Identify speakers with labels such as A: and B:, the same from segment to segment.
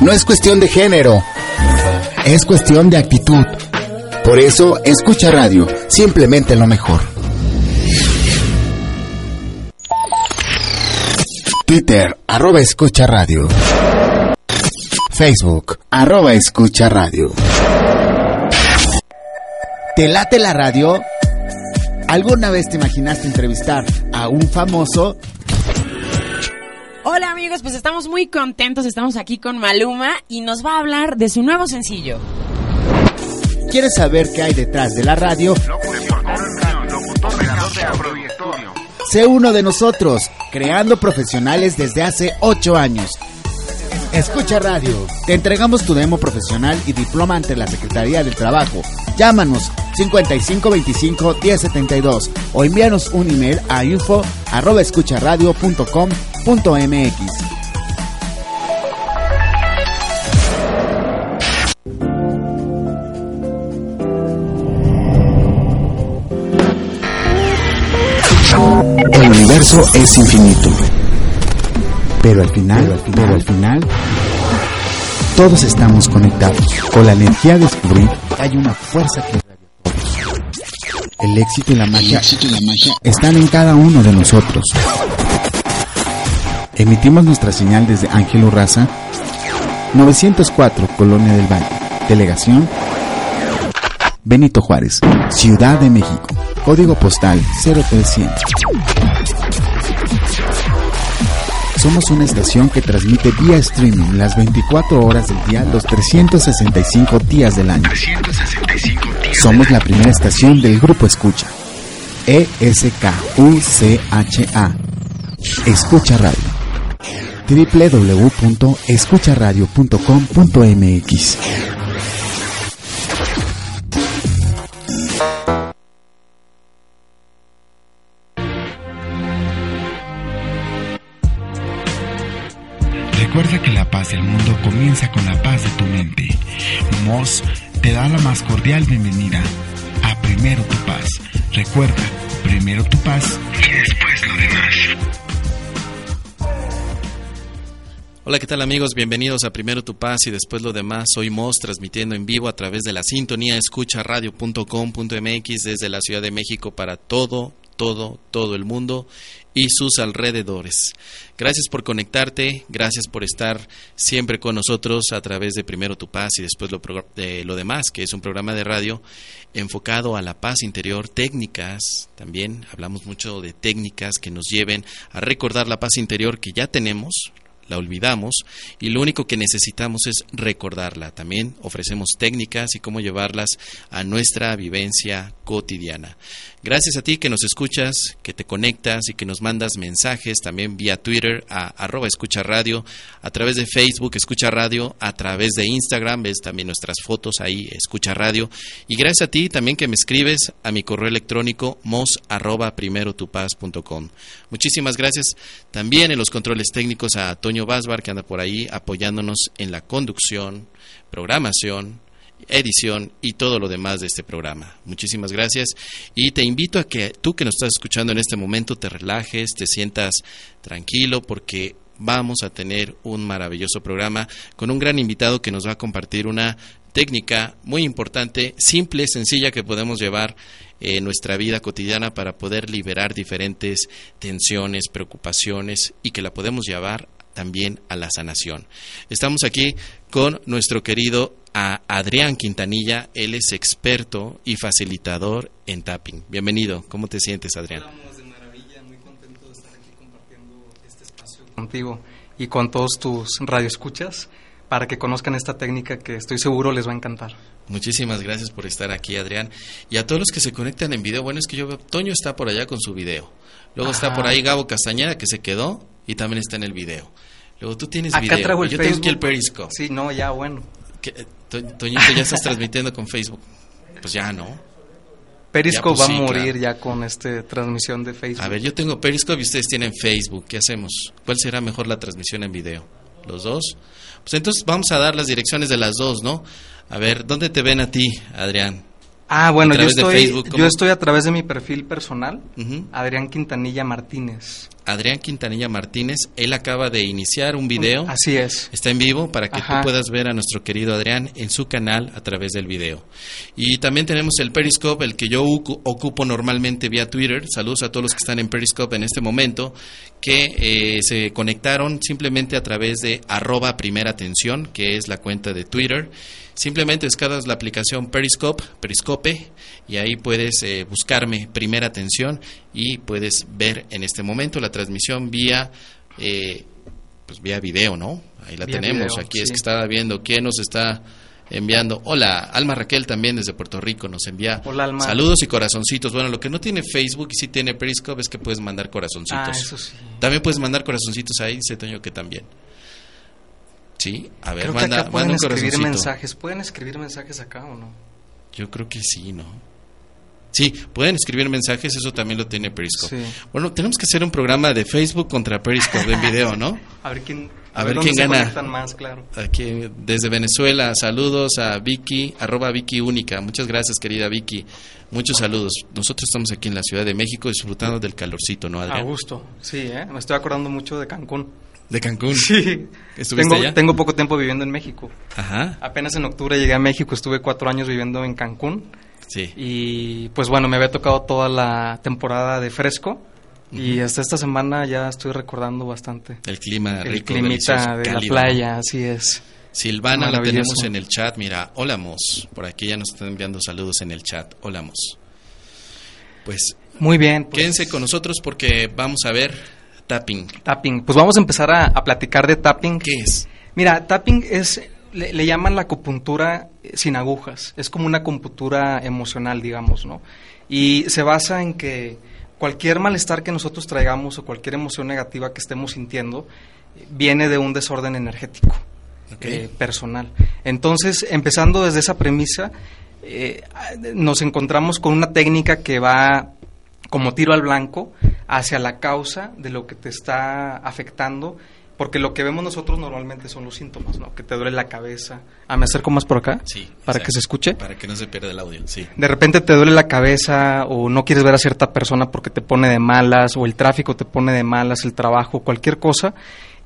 A: No es cuestión de género, es cuestión de actitud. Por eso, escucha radio, simplemente lo mejor. Twitter, arroba escucha radio. Facebook, arroba escucha radio. ¿Te late la radio? ¿Alguna vez te imaginaste entrevistar a un famoso?
B: Amigos, pues estamos muy contentos, estamos aquí con Maluma y nos va a hablar de su nuevo sencillo.
A: ¿Quieres saber qué hay detrás de la radio? Sé uno de nosotros, creando profesionales desde hace 8 años. Escucha radio. Te entregamos tu demo profesional y diploma ante la Secretaría del Trabajo. Llámanos 5525 1072 o envíanos un email a info escucharadio.com.mx. El universo es infinito. Pero al final, al final, al final, todos estamos conectados. Con la energía de descubrir hay una fuerza que el éxito y la magia, están en cada uno de nosotros. Emitimos nuestra señal desde Ángel Urraza, 904, Colonia del Valle, Delegación Benito Juárez, Ciudad de México, Código Postal 0300. Somos una estación que transmite vía streaming las 24 horas del día, los 365 días del año. Somos la primera estación del Grupo Escucha. E-S-K-U-C-H-A. Escucha Radio. www.escucharadio.com.mx Recuerda que la paz del mundo comienza con la paz de tu mente. Moss te da la más cordial bienvenida a Primero tu Paz. Recuerda, primero tu paz y después lo demás.
C: Hola, ¿qué tal amigos? Bienvenidos a Primero Tu Paz y después lo demás. Soy Moss transmitiendo en vivo a través de la sintonía escucharadio.com.mx desde la Ciudad de México para todo, todo, todo el mundo y sus alrededores. Gracias por conectarte, gracias por estar siempre con nosotros a través de Primero Tu Paz y después lo, de lo demás, que es un programa de radio enfocado a la paz interior, técnicas, también hablamos mucho de técnicas que nos lleven a recordar la paz interior que ya tenemos, la olvidamos y lo único que necesitamos es recordarla. También ofrecemos técnicas y cómo llevarlas a nuestra vivencia cotidiana. Gracias a ti que nos escuchas, que te conectas y que nos mandas mensajes también vía Twitter a arroba escucha radio, a través de Facebook escucha radio, a través de Instagram ves también nuestras fotos ahí escucha radio y gracias a ti también que me escribes a mi correo electrónico mos primero Muchísimas gracias también en los controles técnicos a Toño Basbar que anda por ahí apoyándonos en la conducción, programación, edición y todo lo demás de este programa. Muchísimas gracias y te invito a que tú que nos estás escuchando en este momento te relajes, te sientas tranquilo porque vamos a tener un maravilloso programa con un gran invitado que nos va a compartir una técnica muy importante, simple, sencilla que podemos llevar en nuestra vida cotidiana para poder liberar diferentes tensiones, preocupaciones y que la podemos llevar también a la sanación. Estamos aquí con nuestro querido Adrián Quintanilla, él es experto y facilitador en tapping. Bienvenido, ¿cómo te sientes Adrián?
D: Estamos de maravilla, muy contento de estar aquí compartiendo este espacio contigo y con todos tus radioescuchas para que conozcan esta técnica que estoy seguro les va a encantar.
C: Muchísimas gracias por estar aquí, Adrián. Y a todos los que se conectan en video, bueno, es que yo veo, Toño está por allá con su video. Luego está por ahí Gabo Castañeda, que se quedó y también está en el video. Luego tú tienes
D: Acá
C: video.
D: traigo el
C: yo
D: Facebook.
C: tengo aquí el Periscope.
D: Sí, no, ya, bueno.
C: ¿Qué? To- Toñito, ya estás transmitiendo con Facebook. Pues ya, ¿no?
D: Periscope
C: Ya, pues,
D: va a
C: sí,
D: morir
C: claro.
D: ya con esta transmisión de Facebook.
C: A ver, yo tengo Periscope y ustedes tienen Facebook. ¿Qué hacemos? ¿Cuál será mejor la transmisión en video? ¿Los dos? Pues entonces vamos a dar las direcciones de las dos, ¿no? A ver, ¿dónde te ven a ti, Adrián?
D: Ah, bueno, yo estoy, yo estoy a través de mi perfil personal. Adrián Quintanilla Martínez.
C: Adrián Quintanilla Martínez, él acaba de iniciar un video.
D: Así es.
C: Está en vivo para que
D: Ajá.
C: tú puedas ver a nuestro querido Adrián en su canal a través del video. Y también tenemos el Periscope, el que yo ocu- ocupo normalmente vía Twitter. Saludos a todos los que están en Periscope en este momento, que eh, se conectaron simplemente a través de arroba primera atención, que es la cuenta de Twitter. Simplemente descargas la aplicación Periscope, Periscope, y ahí puedes eh, buscarme primera atención y puedes ver en este momento la transmisión vía eh, pues vía video, ¿no? Ahí la
D: Vía
C: tenemos.
D: video,
C: Aquí es que estaba viendo quién nos está enviando. Hola, Alma Raquel también desde Puerto Rico nos envía
D: Hola, Alma.
C: saludos y corazoncitos. Bueno, lo que no tiene Facebook y sí tiene Periscope es que puedes mandar corazoncitos.
D: Ah, eso sí.
C: También puedes mandar corazoncitos ahí, dice Toño que también. Sí, a ver,
D: Creo
C: manda,
D: que acá pueden
C: manda un
D: escribir mensajes. ¿Pueden escribir mensajes acá o no?
C: Yo creo que sí, ¿no? Sí, pueden escribir mensajes, eso también lo tiene Periscope.
D: Sí.
C: Bueno, tenemos que hacer un programa de Facebook contra Periscope en video, ¿no?
D: A ver quién,
C: A ver
D: dónde
C: quién gana.
D: más, claro.
C: Aquí desde Venezuela, saludos a Vicky, arroba Vicky Única. Muchas gracias, querida Vicky. Muchos saludos. Nosotros estamos aquí en la Ciudad de México disfrutando del calorcito, ¿no,
D: A
C: Adrián?
D: gusto. Sí, ¿eh? Me estoy acordando mucho de Cancún.
C: De Cancún.
D: Sí.
C: ¿Estuviste
D: Tengo,
C: allá?
D: tengo poco tiempo viviendo en México.
C: Ajá,
D: Apenas en octubre llegué a México, estuve cuatro años viviendo en Cancún.
C: sí.
D: Y pues bueno, me había tocado toda la temporada de fresco. Y hasta esta semana ya estoy recordando bastante.
C: El clima
D: El
C: rico,
D: climita
C: delicioso,
D: de
C: cálido.
D: la playa, así es.
C: Silvana la tenemos en el chat. Mira, hola Mos. Por aquí ya nos están enviando saludos en el chat. Hola Mos. Pues
D: Muy bien. pues,
C: quédense con nosotros porque vamos a ver tapping.
D: Tapping. Pues vamos a empezar a, a platicar de tapping.
C: ¿Qué es?
D: Mira, tapping es, le, le llaman la acupuntura eh, sin agujas. Es como una acupuntura emocional, digamos, ¿no? Y se basa en que cualquier malestar que nosotros traigamos o cualquier emoción negativa que estemos sintiendo eh, viene de un desorden energético eh, personal. Entonces, empezando desde esa premisa, eh, nos encontramos con una técnica que va como tiro al blanco hacia la causa de lo que te está afectando, porque lo que vemos nosotros normalmente son los síntomas, ¿no? Que te duele la cabeza. Ah, me acerco más por acá
C: Sí.
D: para
C: exacto.
D: que se escuche.
C: Para que no se pierda el audio, sí.
D: De repente te duele la cabeza o no quieres ver a cierta persona porque te pone de malas o el tráfico te pone de malas, el trabajo, cualquier cosa.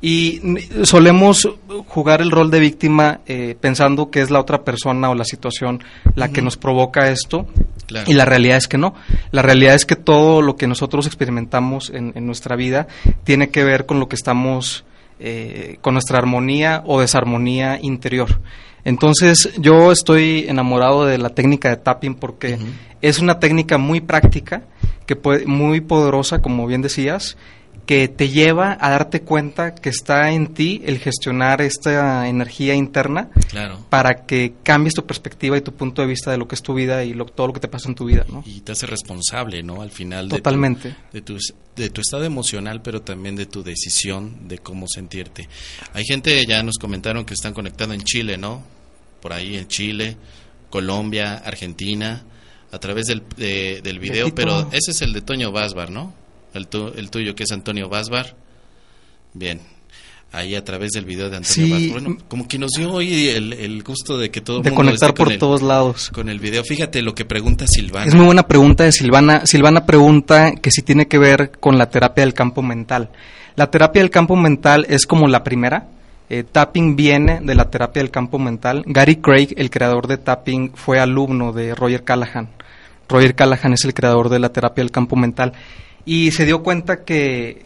D: Y solemos jugar el rol de víctima eh, pensando que es la otra persona o la situación la que nos provoca esto.
C: Claro.
D: Y la realidad es que no. La realidad es que todo lo que nosotros experimentamos en, en nuestra vida tiene que ver con lo que estamos, eh, con nuestra armonía o desarmonía interior. Entonces yo estoy enamorado de la técnica de tapping porque es una técnica muy práctica, que puede, muy poderosa, como bien decías, que te lleva a darte cuenta que está en ti el gestionar esta energía interna
C: Claro.
D: para que cambies tu perspectiva y tu punto de vista de lo que es tu vida y lo- todo lo que te pasa en tu vida, ¿no?
C: Y te hace responsable, ¿no? Al final de tu-
D: Totalmente.
C: de tu, de tu estado emocional, pero también de tu decisión de cómo sentirte. Hay gente, ya nos comentaron que están conectados en Chile, ¿no? Por ahí en Chile, Colombia, Argentina, a través del, de- del video, pero ese es el de Toño Basbar, ¿no? El, tu- el tuyo que es Antonio Basbar. Bien. Ahí a través del video de Antonio
D: Sí.
C: Basbar. Bueno, como que nos dio hoy el, el gusto de que todo
D: De
C: mundo
D: conectar
C: esté con
D: por
C: el-
D: todos lados.
C: Con el video. Fíjate lo que pregunta Silvana.
D: Es muy buena pregunta de Silvana. Silvana pregunta que si tiene que ver con la terapia del campo mental. La terapia del campo mental es como la primera. Eh, tapping viene de la terapia del campo mental. Gary Craig, el creador de tapping, fue alumno de Roger Callahan. Roger Callahan es el creador de la terapia del campo mental. Y se dio cuenta que,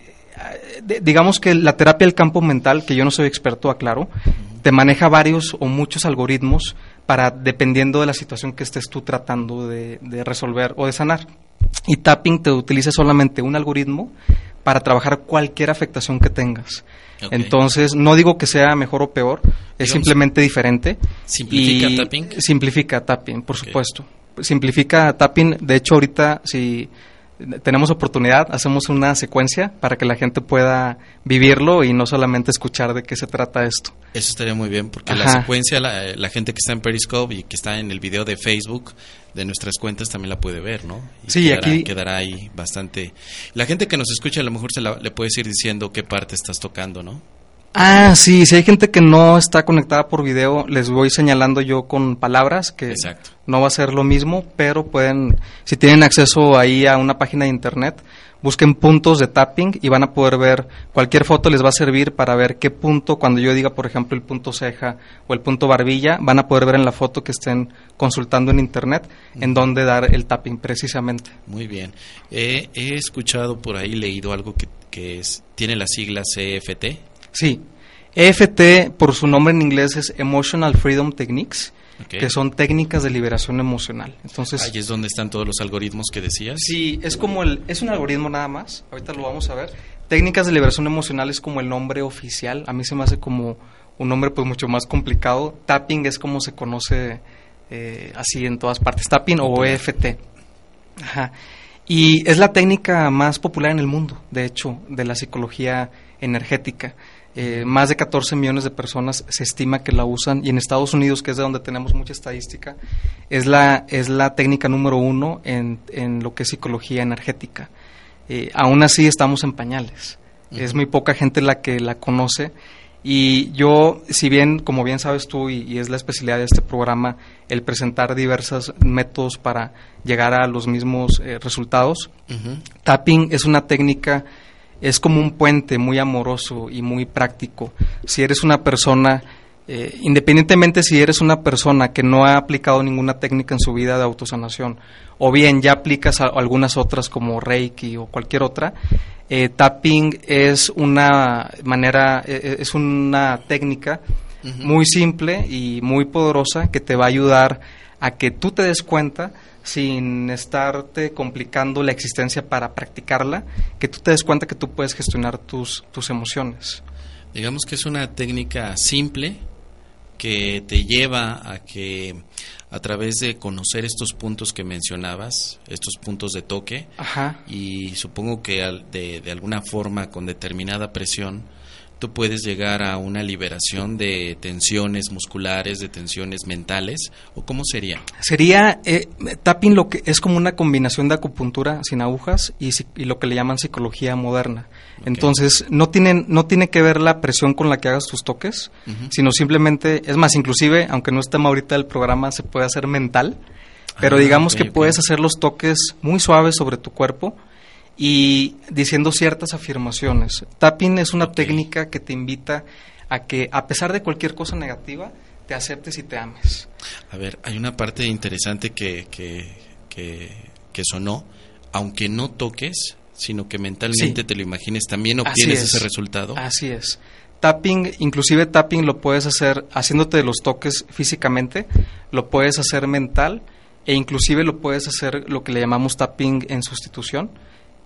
D: digamos que la terapia del campo mental, que yo no soy experto, aclaro, te maneja varios o muchos algoritmos para, dependiendo de la situación que estés tú tratando de, de resolver o de sanar. Y tapping te utiliza solamente un algoritmo para trabajar cualquier afectación que tengas. Entonces, no digo que sea mejor o peor, es simplemente diferente.
C: ¿Simplifica tapping?
D: Simplifica tapping, por supuesto. Simplifica tapping, de hecho ahorita si tenemos oportunidad, hacemos una secuencia para que la gente pueda vivirlo y no solamente escuchar de qué se trata esto.
C: Eso estaría muy bien, porque la secuencia, la, gente que está en Periscope y que está en el video de Facebook de nuestras cuentas también la puede ver, ¿no?
D: sí,
C: aquí quedará ahí bastante. La gente que nos escucha a lo mejor se le puede ir diciendo qué parte estás tocando, ¿no?
D: Ah, sí, si hay gente que no está conectada por video, les voy señalando yo con palabras que no va a ser lo mismo, pero pueden, si tienen acceso ahí a una página de internet, busquen puntos de tapping y van a poder ver, cualquier foto les va a servir para ver qué punto, cuando yo diga, por ejemplo, el punto ceja o el punto barbilla, van a poder ver en la foto que estén consultando en internet en dónde dar el tapping precisamente.
C: Muy bien. he escuchado por ahí, leído algo que, que es, tiene la sigla CFT.
D: Sí. EFT, por su nombre en inglés, es Emotional Freedom Techniques, que son técnicas de liberación emocional. Entonces,
C: ahí es donde están todos los algoritmos que decías.
D: Sí, es como el, es un algoritmo nada más. Ahorita lo vamos a ver. Técnicas de liberación emocional es como el nombre oficial. A mí se me hace como un nombre pues mucho más complicado. Tapping es como se conoce eh, así en todas partes. Tapping o EFT. Ajá. Y es la técnica más popular en el mundo, de hecho, de la psicología energética. Eh, más de 14 millones de personas se estima que la usan y en Estados Unidos, que es de donde tenemos mucha estadística, es la, es la técnica número uno en, en lo que es psicología energética. Eh, aún así estamos en pañales. Es muy poca gente la que la conoce y yo, si bien, como bien sabes tú, y, es la especialidad de este programa, el presentar diversos métodos para llegar a los mismos eh, resultados, tapping es una técnica es como un puente muy amoroso y muy práctico. Si eres una persona, eh, independientemente si eres una persona que no ha aplicado ninguna técnica en su vida de autosanación, o bien ya aplicas algunas otras como Reiki o cualquier otra, eh, tapping es una manera, e, e, es una técnica muy simple y muy poderosa que te va a ayudar a que tú te des cuenta sin estarte complicando la existencia para practicarla, que tú te des cuenta que tú puedes gestionar tus, tus emociones.
C: Digamos que es una técnica simple que te lleva a que a través de conocer estos puntos que mencionabas, estos puntos de toque, y supongo que de, de alguna forma con determinada presión, tú puedes llegar a una liberación de tensiones musculares, de tensiones mentales, o cómo sería?
D: Sería eh, tapping lo que es como una combinación de acupuntura sin agujas y, lo que le llaman psicología moderna. Entonces no tienen no tiene que ver la presión con la que hagas tus toques, sino simplemente es más inclusive aunque no esté ahorita el programa se puede hacer mental, pero ah, digamos que puedes hacer los toques muy suaves sobre tu cuerpo y diciendo ciertas afirmaciones. Tapping es una técnica que te invita a que, a pesar de cualquier cosa negativa, te aceptes y te ames.
C: A ver, hay una parte interesante que, que, que, sonó, aunque no toques, sino que mentalmente te lo imagines, también obtienes ese resultado.
D: Así es. Tapping, inclusive tapping lo puedes hacer haciéndote los toques físicamente, lo puedes hacer mental e inclusive lo puedes hacer lo que le llamamos tapping en sustitución,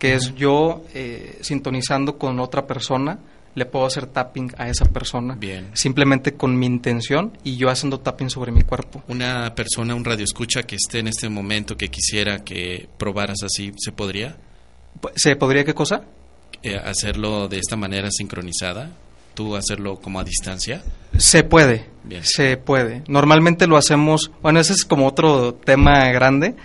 D: que es yo eh, sintonizando con otra persona, le puedo hacer tapping a esa persona.
C: Bien.
D: Simplemente con mi intención y yo haciendo tapping sobre mi cuerpo.
C: Una persona, un radio escucha que esté en este momento que quisiera que probaras así, ¿se podría?
D: ¿Se podría qué cosa?
C: Eh, hacerlo de esta manera sincronizada tú hacerlo como a distancia?
D: Se puede, se puede. Normalmente lo hacemos, bueno, ese es como otro tema grande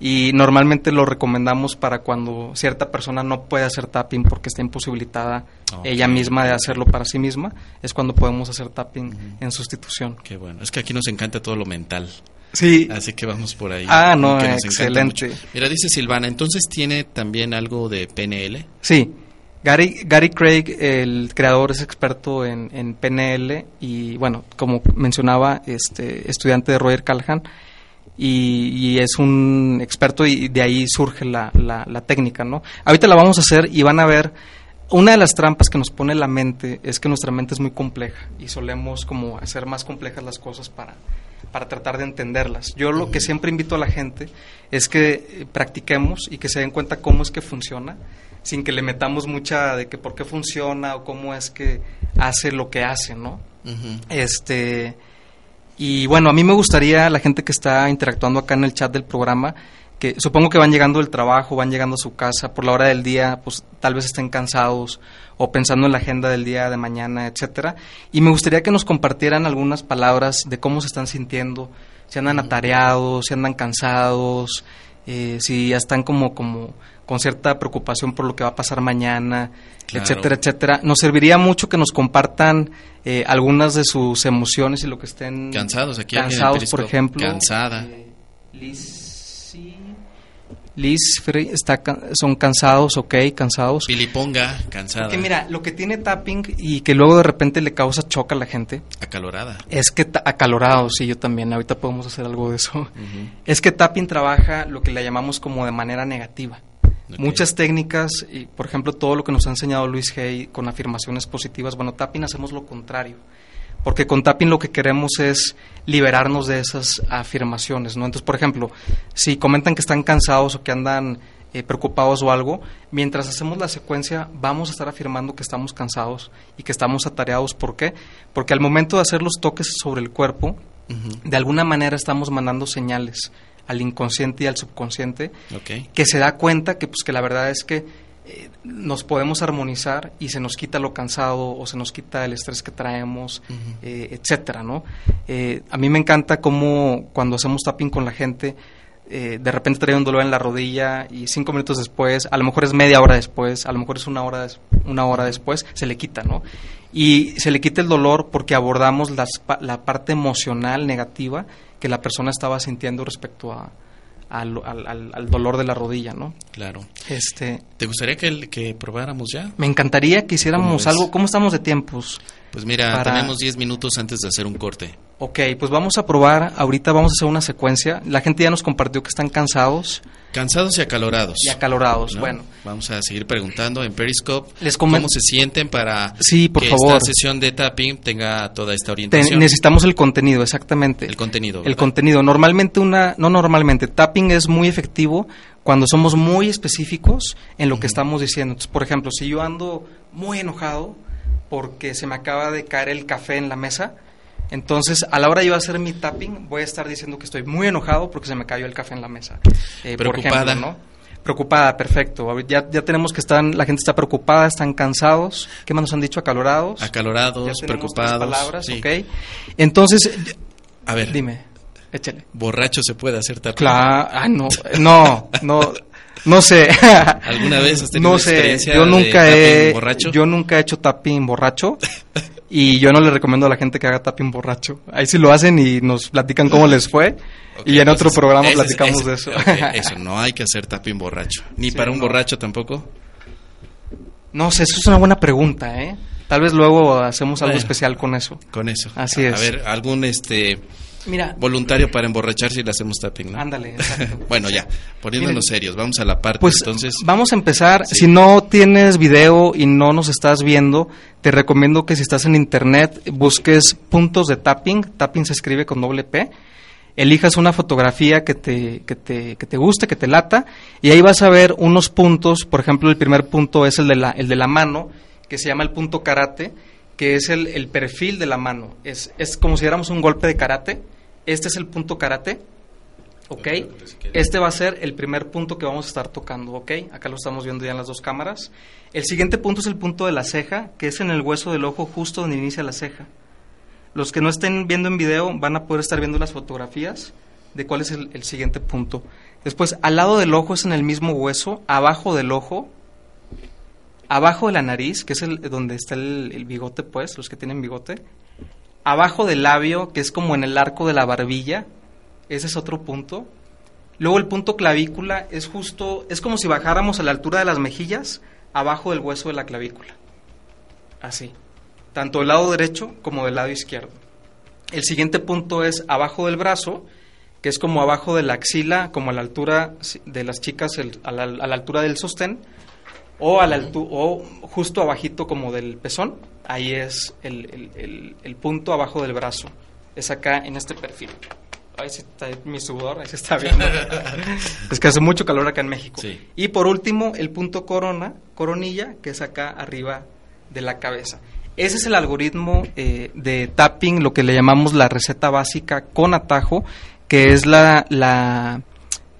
D: y normalmente lo recomendamos para cuando cierta persona no puede hacer tapping porque está imposibilitada ella misma de hacerlo para sí misma, es cuando podemos hacer tapping en sustitución.
C: Qué bueno, es que aquí nos encanta todo lo mental.
D: Sí.
C: Así que vamos por ahí.
D: Ah, no, excelente.
C: Mira, dice Silvana, entonces tiene también algo de PNL.
D: Sí. Gary, Gary Craig, el creador, es experto en, PNL y, bueno, como mencionaba, este estudiante de Roger Callahan y, es un experto y de ahí surge la, la, técnica, ¿no? Ahorita la vamos a hacer y van a ver una de las trampas que nos pone la mente es que nuestra mente es muy compleja y solemos como hacer más complejas las cosas para, para tratar de entenderlas. Yo lo que siempre invito a la gente es que eh, practiquemos y que se den cuenta cómo es que funciona, sin que le metamos mucha de que por qué funciona o cómo es que hace lo que hace, ¿no? Este y bueno, a mí me gustaría la gente que está interactuando acá en el chat del programa que supongo que van llegando del trabajo, van llegando a su casa por la hora del día, pues tal vez estén cansados o pensando en la agenda del día de mañana, etcétera. Y me gustaría que nos compartieran algunas palabras de cómo se están sintiendo, si andan atareados, si andan cansados, eh, si ya están como como con cierta preocupación por lo que va a pasar mañana, etcétera, etcétera. Nos serviría mucho que nos compartan eh, algunas de sus emociones y lo que estén
C: cansados aquí
D: cansados, por ejemplo.
C: Cansada.
D: Eh, Liz, está, son cansados, ok, cansados.
C: Piliponga, cansada.
D: Porque mira, lo que tiene tapping y que luego de repente le causa choca a la gente.
C: Acalorada.
D: Es que, acalorado, sí, yo también, ahorita podemos hacer algo de eso. Es que tapping trabaja lo que le llamamos como de manera negativa. Muchas técnicas, y por ejemplo todo lo que nos ha enseñado Luis Hay con afirmaciones positivas, bueno, tapping hacemos lo contrario porque con tapping lo que queremos es liberarnos de esas afirmaciones, ¿no? Entonces, por ejemplo, si comentan que están cansados o que andan eh, preocupados o algo, mientras hacemos la secuencia vamos a estar afirmando que estamos cansados y que estamos atareados. ¿Por qué? Porque al momento de hacer los toques sobre el cuerpo, de alguna manera estamos mandando señales al inconsciente y al subconsciente que se da cuenta que pues que la verdad es que eh, nos podemos armonizar y se nos quita lo cansado o se nos quita el estrés que traemos, eh, etcétera, ¿no? Eh, a mí me encanta cómo cuando hacemos tapping con la gente, de repente trae un dolor en la rodilla y cinco minutos después, a lo mejor es media hora después, a lo mejor es una hora, una hora después, se le quita, ¿no? Y se le quita el dolor porque abordamos la parte emocional negativa que la persona estaba sintiendo respecto a, al, al, dolor de la rodilla, ¿no?
C: Claro.
D: Este,
C: ¿Te gustaría que, que probáramos ya?
D: Me encantaría que hiciéramos algo. ¿Cómo estamos de tiempos?
C: Pues mira, tenemos 10 minutos antes de hacer un corte.
D: Ok, pues vamos a probar. Ahorita vamos a hacer una secuencia. La gente ya nos compartió que están cansados.
C: Cansados y acalorados.
D: Y acalorados, bueno.
C: Vamos a seguir preguntando en Periscope cómo se sienten para
D: sí, por
C: que
D: favor.
C: esta sesión de tapping tenga toda esta orientación.
D: necesitamos el contenido, exactamente.
C: El contenido.
D: El contenido. Normalmente una, no normalmente, tapping es muy efectivo cuando somos muy específicos en lo que estamos diciendo. Entonces, por ejemplo, si yo ando muy enojado porque se me acaba de caer el café en la mesa, entonces, a la hora de yo hacer mi tapping, voy a estar diciendo que estoy muy enojado porque se me cayó el café en la mesa.
C: Eh, preocupada. ¿no?
D: Preocupada, perfecto. Ya, ya tenemos que estar, la gente está preocupada, están cansados. ¿Qué más nos han dicho? Acalorados.
C: Acalorados, preocupados.
D: palabras, ok. Entonces,
C: a ver.
D: Dime, échale.
C: Borracho se puede hacer tapping.
D: Claro, ah, no, no, no. No sé.
C: ¿Alguna vez has tenido
D: no sé.
C: experiencia
D: yo nunca he,
C: borracho?
D: Yo nunca he hecho tapping borracho. y yo no le recomiendo a la gente que haga tapping borracho. Ahí sí lo hacen y nos platican cómo les fue. y en otro programa platicamos de eso.
C: eso, no hay que hacer tapping borracho. Ni para un borracho tampoco.
D: No sé, eso es una buena pregunta, ¿eh? Tal vez luego hacemos algo especial con eso.
C: Con eso.
D: Así es.
C: A ver, algún este
D: Mira,
C: voluntario para emborracharse y le hacemos tapping, ¿no?
D: Ándale,
C: bueno, ya, poniéndonos serios, vamos a la parte
D: pues,
C: entonces.
D: Vamos a empezar. Si no tienes video y no nos estás viendo, te recomiendo que si estás en internet busques puntos de tapping. Tapping se escribe con doble P. Elijas una fotografía que te, que te, que te guste, que te lata, y ahí vas a ver unos puntos. Por ejemplo, el primer punto es el de la, el de la mano, que se llama el punto karate que es el, el, perfil de la mano. Es, es como si diéramos un golpe de karate. Este es el punto karate. ¿Ok? Este va a ser el primer punto que vamos a estar tocando. ¿Ok? Acá lo estamos viendo ya en las dos cámaras. El siguiente punto es el punto de la ceja, que es en el hueso del ojo justo donde inicia la ceja. Los que no estén viendo en video van a poder estar viendo las fotografías de cuál es el, el siguiente punto. Después, al lado del ojo es en el mismo hueso, abajo del ojo abajo de la nariz, que es el, donde está el, bigote, pues, los que tienen bigote, abajo del labio, que es como en el arco de la barbilla, ese es otro punto. Luego el punto clavícula es justo, es como si bajáramos a la altura de las mejillas, abajo del hueso de la clavícula. Así, tanto del lado derecho como del lado izquierdo. El siguiente punto es abajo del brazo, que es como abajo de la axila, como a la altura de las chicas, a la altura del sostén o, al altu- o justo abajito como del pezón, ahí es el, el- el- el punto abajo del brazo. Es acá en este perfil. Ahí está mi sudor, ahí se está viendo. es que hace mucho calor acá en México.
C: Sí.
D: Y por último, el punto corona, coronilla, que es acá arriba de la cabeza. Ese es el algoritmo eh, de tapping, lo que le llamamos la receta básica con atajo, que es la, la,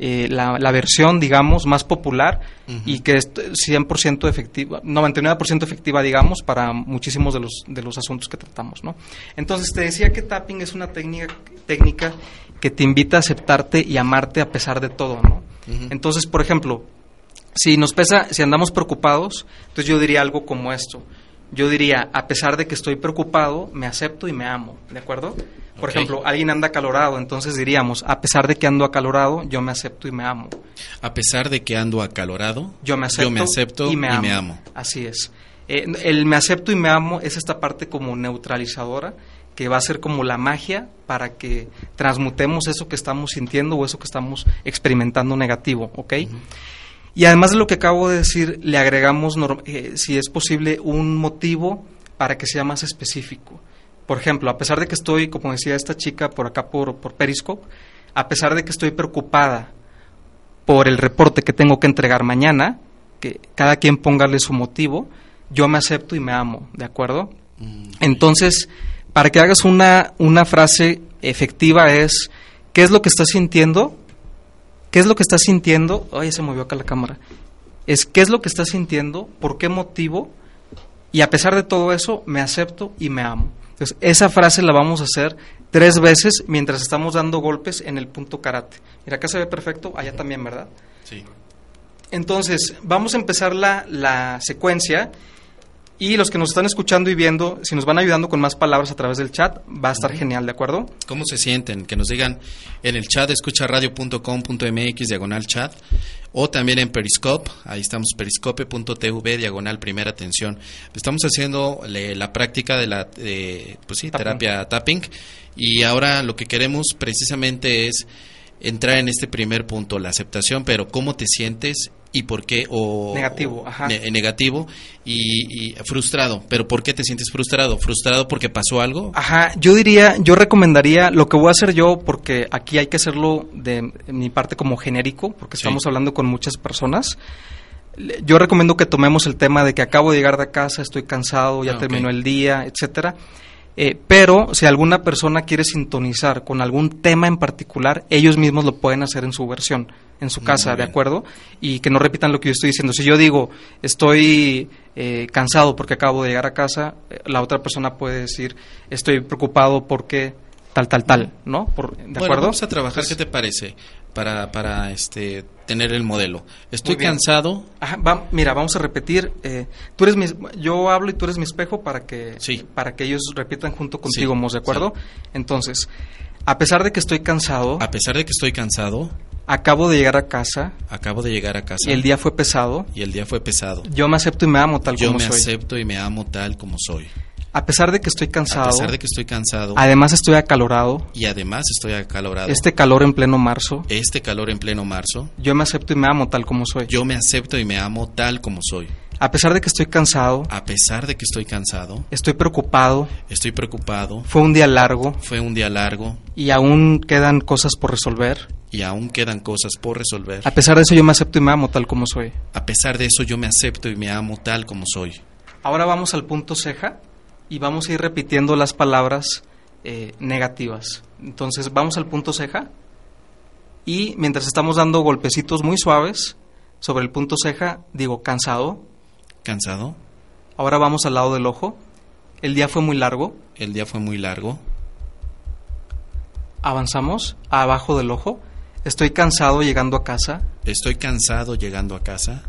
D: eh, la, la versión, digamos, más popular y que es 100% efectiva, 99% efectiva, digamos, para muchísimos de los, de los asuntos que tratamos, ¿no? Entonces, te decía que tapping es una técnica, técnica que te invita a aceptarte y amarte a pesar de todo, ¿no? Entonces, por ejemplo, si nos pesa, si andamos preocupados, entonces yo diría algo como esto. Yo diría, a pesar de que estoy preocupado, me acepto y me amo, ¿de acuerdo? Por ejemplo, alguien anda acalorado, entonces diríamos, a pesar de que ando acalorado, yo me acepto y me amo.
C: A pesar de que ando acalorado,
D: Yo me acepto,
C: acepto
D: y, me, amo. Así es. Eh, el me acepto y me amo es esta parte como neutralizadora que va a ser como la magia para que transmutemos eso que estamos sintiendo o eso que estamos experimentando negativo, ¿ok? Y además de lo que acabo de decir, le agregamos, eh, si es posible, un motivo para que sea más específico. Por ejemplo, a pesar de que estoy, como decía esta chica por acá por, por Periscope, a pesar de que estoy preocupada por el reporte que tengo que entregar mañana, que cada quien póngale su motivo, yo me acepto y me amo, ¿de acuerdo? Entonces, para que hagas una, una frase efectiva es, ¿qué es lo que estás sintiendo? ¿Qué es lo que estás sintiendo? Ay, se movió acá la cámara. Es, ¿qué es lo que estás sintiendo? ¿Por qué motivo? Y a pesar de todo eso, me acepto y me amo. Entonces, esa frase la vamos a hacer tres veces mientras estamos dando golpes en el punto karate. Mira, acá se ve perfecto, allá también, ¿verdad?
C: Sí.
D: Entonces, vamos a empezar la, la secuencia y los que nos están escuchando y viendo, si nos van ayudando con más palabras a través del chat, va a estar genial, ¿de acuerdo?
C: ¿Cómo se sienten? Que nos digan en el chat escucharadio.com.mx diagonal chat o también en Periscope, ahí estamos periscope.tv diagonal primera atención. Estamos haciendo le- la práctica de la eh, pues sí,
D: Tapping.
C: terapia tapping y ahora lo que queremos precisamente es entrar en este primer punto, la aceptación, pero cómo te sientes y por qué o
D: Negativo, ajá.
C: ne- negativo y, y frustrado, pero ¿por qué te sientes frustrado? ¿Frustrado porque pasó algo?
D: Ajá, yo diría, yo recomendaría, lo que voy a hacer yo, porque aquí hay que hacerlo de mi parte como genérico, porque
C: Sí.
D: estamos hablando con muchas personas. Yo recomiendo que tomemos el tema de que acabo de llegar de casa, estoy cansado, ya
C: Ah,
D: terminó el día, etcétera. Eh, pero si alguna persona quiere sintonizar con algún tema en particular, ellos mismos lo pueden hacer en su versión, en su casa, ¿de acuerdo? Y que no repitan lo que yo estoy diciendo. Si yo digo, estoy eh, cansado porque acabo de llegar a casa, eh, la otra persona puede decir, estoy preocupado porque tal, tal, tal, ¿no? Por, ¿De
C: bueno,
D: acuerdo?
C: vamos a trabajar, ¿qué te parece? Para, para este, tener el modelo. Estoy cansado,
D: Ajá, va- mira, vamos a repetir. eh, tú eres mi, yo hablo y tú eres mi espejo para que,
C: Sí.
D: para que ellos repitan junto contigo,
C: Sí,
D: Mos, ¿de acuerdo? Entonces, a pesar de que estoy cansado,
C: a pesar de que estoy cansado,
D: acabo de llegar a casa
C: acabo de llegar a casa
D: y el día fue pesado,
C: y el día fue pesado.
D: yo me acepto y me amo tal
C: Yo
D: como
C: me
D: soy.
C: acepto y me amo tal como soy.
D: A pesar de que estoy cansado,
C: A pesar de que estoy cansado
D: además estoy acalorado,
C: y además estoy acalorado.
D: este calor en pleno marzo,
C: Este calor en pleno marzo,
D: yo me acepto y me amo tal como soy.
C: yo me acepto y me amo tal como soy.
D: A pesar de que estoy cansado,
C: A pesar de que estoy cansado,
D: estoy preocupado,
C: estoy preocupado,
D: fue un día largo
C: fue un día largo
D: y aún quedan cosas por resolver.
C: y aún quedan cosas por resolver.
D: A pesar de eso yo me acepto y me amo tal como soy.
C: A pesar de eso, yo me acepto y me amo tal como soy.
D: Ahora vamos al punto ceja y vamos a ir repitiendo las palabras eh, negativas. Entonces vamos al punto ceja y mientras estamos dando golpecitos muy suaves sobre el punto ceja, digo cansado.
C: ¿Cansado?
D: Ahora vamos al lado del ojo. El día fue muy largo.
C: El día fue muy largo.
D: Avanzamos abajo del ojo. Estoy cansado llegando a casa.
C: Estoy cansado llegando a casa.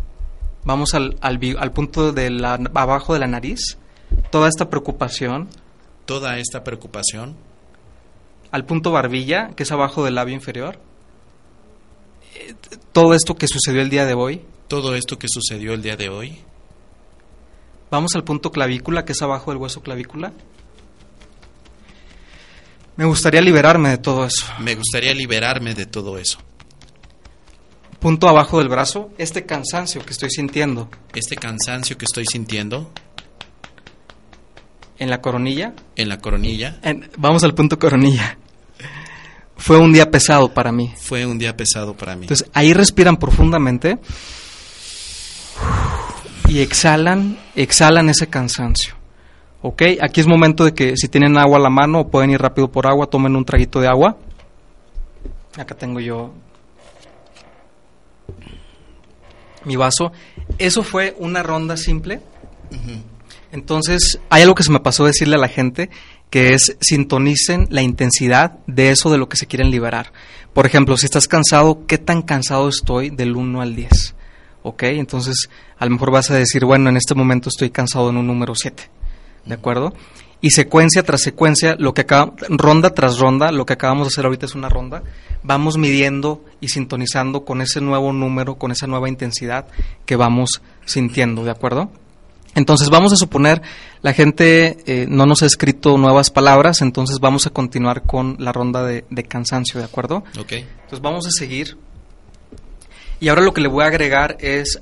D: Vamos al, al, punto de la, abajo de la nariz. Toda esta preocupación.
C: Toda esta preocupación.
D: Al punto barbilla, que es abajo del labio inferior. Eh, Todo esto que sucedió el día de hoy.
C: Todo esto que sucedió el día de hoy.
D: Vamos al punto clavícula, que es abajo del hueso clavícula. Me gustaría liberarme de todo eso.
C: Me gustaría liberarme de todo eso.
D: Punto abajo del brazo, este cansancio que estoy sintiendo.
C: Este cansancio que estoy sintiendo.
D: En la coronilla.
C: En la coronilla.
D: vamos al punto coronilla. Fue un día pesado para mí.
C: Fue un día pesado para mí.
D: Entonces ahí respiran profundamente y exhalan, exhalan ese cansancio. ¿Ok? Aquí es momento de que si tienen agua a la mano o pueden ir rápido por agua, tomen un traguito de agua. Acá tengo yo mi vaso. Eso fue una ronda simple. Entonces, hay algo que se me pasó decirle a la gente, que es sintonicen la intensidad de eso de lo que se quieren liberar. Por ejemplo, si estás cansado, ¿qué tan cansado estoy del 1 al 10? ¿Ok? Entonces, a lo mejor vas a decir, bueno, en este momento estoy cansado en un número 7. ¿De acuerdo? Y secuencia tras secuencia, lo que acaba, ronda tras ronda, lo que acabamos de hacer ahorita es una ronda, vamos midiendo y sintonizando con ese nuevo número, con esa nueva intensidad que vamos sintiendo, ¿de acuerdo? Entonces vamos a suponer, la gente eh, no nos ha escrito nuevas palabras, entonces vamos a continuar con la ronda de, cansancio, ¿de acuerdo?
C: Ok.
D: Entonces vamos a seguir. Y ahora lo que le voy a agregar es,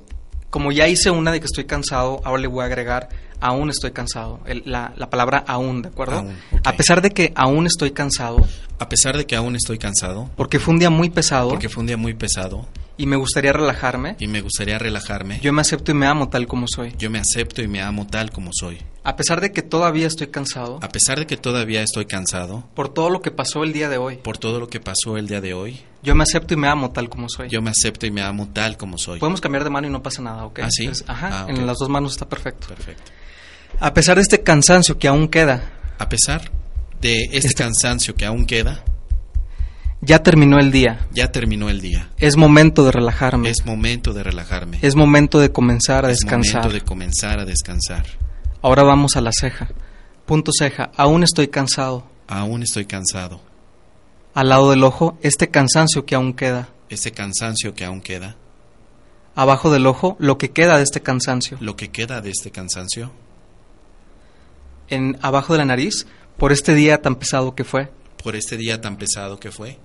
D: como ya hice una de que estoy cansado, ahora le voy a agregar aún estoy cansado. la, palabra aún, ¿de acuerdo? A pesar de que aún estoy cansado.
C: A pesar de que aún estoy cansado.
D: Porque fue un día muy pesado.
C: Porque fue un día muy pesado.
D: Y me gustaría relajarme.
C: Y me gustaría relajarme.
D: Yo me acepto y me amo tal como soy.
C: Yo me acepto y me amo tal como soy.
D: A pesar de que todavía estoy cansado.
C: A pesar de que todavía estoy cansado.
D: Por todo lo que pasó el día de hoy.
C: Por todo lo que pasó el día de hoy.
D: Yo me acepto y me amo tal como soy.
C: Yo me acepto y me amo tal como soy.
D: Podemos cambiar de mano y no pasa nada, ¿ok?
C: ¿Ah, sí?
D: ajá, ah, en las dos manos está perfecto.
C: Perfecto.
D: A pesar de este cansancio que aún queda.
C: A pesar de este, este, cansancio que aún queda.
D: Ya terminó el día.
C: Ya terminó el día.
D: Es momento de relajarme.
C: Es momento de relajarme.
D: Es momento de comenzar a descansar.
C: Es momento de comenzar a descansar.
D: Ahora vamos a la ceja. Punto ceja. Aún estoy cansado.
C: Aún estoy cansado.
D: Al lado del ojo, este cansancio que aún queda.
C: Este cansancio que aún queda.
D: Abajo del ojo, lo que queda de este cansancio.
C: Lo que queda de este cansancio
D: en abajo de la nariz por este día tan pesado que fue.
C: Por este día tan pesado que fue.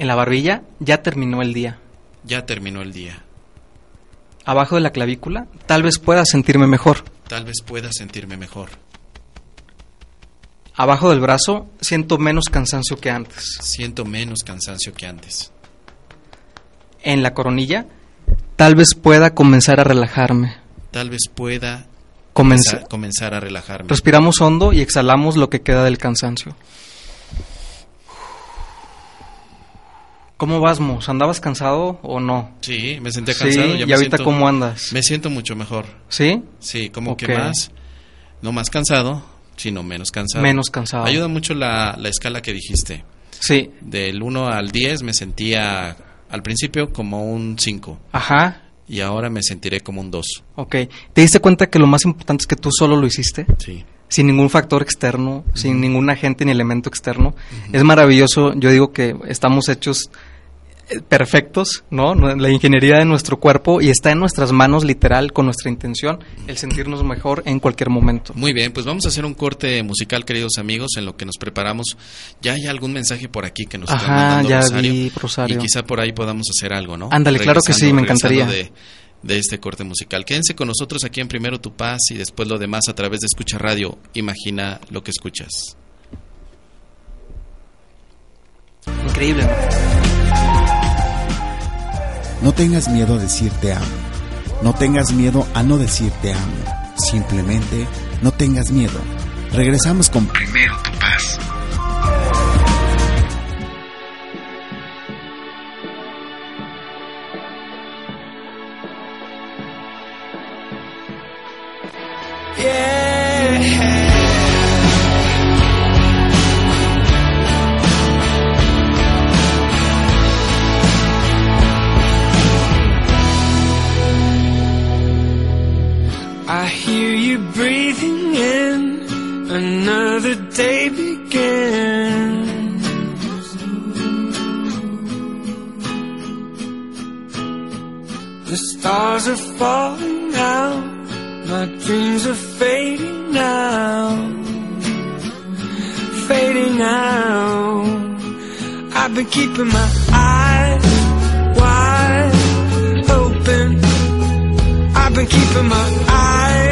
D: En la barbilla ya terminó el día.
C: Ya terminó el día.
D: Abajo de la clavícula tal vez pueda sentirme mejor.
C: Tal vez pueda sentirme mejor.
D: Abajo del brazo siento menos cansancio que antes.
C: Siento menos cansancio que antes.
D: En la coronilla tal vez pueda comenzar a relajarme.
C: Tal vez pueda comenzar, a relajarme.
D: Respiramos hondo y exhalamos lo que queda del cansancio. ¿Cómo vas? ¿Andabas cansado o no?
C: Sí, me sentía cansado.
D: ¿Y ahorita cómo andas?
C: Me siento mucho mejor.
D: ¿Sí?
C: Sí, como que más, no más cansado, sino menos cansado.
D: Menos cansado.
C: Ayuda mucho la, la escala que dijiste.
D: Sí.
C: Del 1 al 10 me sentía al principio como un 5.
D: Ajá
C: y ahora me sentiré como un 2.
D: Ok. ¿Te diste cuenta que lo más importante es que tú solo lo hiciste?
C: Sí.
D: Sin ningún factor externo, sin ningún agente ni elemento externo. Es maravilloso. Yo digo que estamos hechos perfectos, ¿no? La ingeniería de nuestro cuerpo y está en nuestras manos literal con nuestra intención el sentirnos mejor en cualquier momento.
C: Muy bien, pues vamos a hacer un corte musical, queridos amigos, en lo que nos preparamos. Ya hay algún mensaje por aquí que nos
D: está mandando ya Rosario,
C: Y quizá por ahí podamos hacer algo, ¿no?
D: Ándale, claro que sí, me encantaría.
C: De, de este corte musical. Quédense con nosotros aquí en Primero Tu Paz y después lo demás a través de Escucha Radio. Imagina lo que escuchas.
D: Increíble.
A: No tengas miedo a decir te amo. No tengas miedo a no decir te amo. Simplemente no tengas miedo. Regresamos con Primero tu paz.
E: breathing in, another day begins. The stars are falling out, my dreams are fading now, fading out. I've been keeping my eyes wide open. I've been keeping my eyes.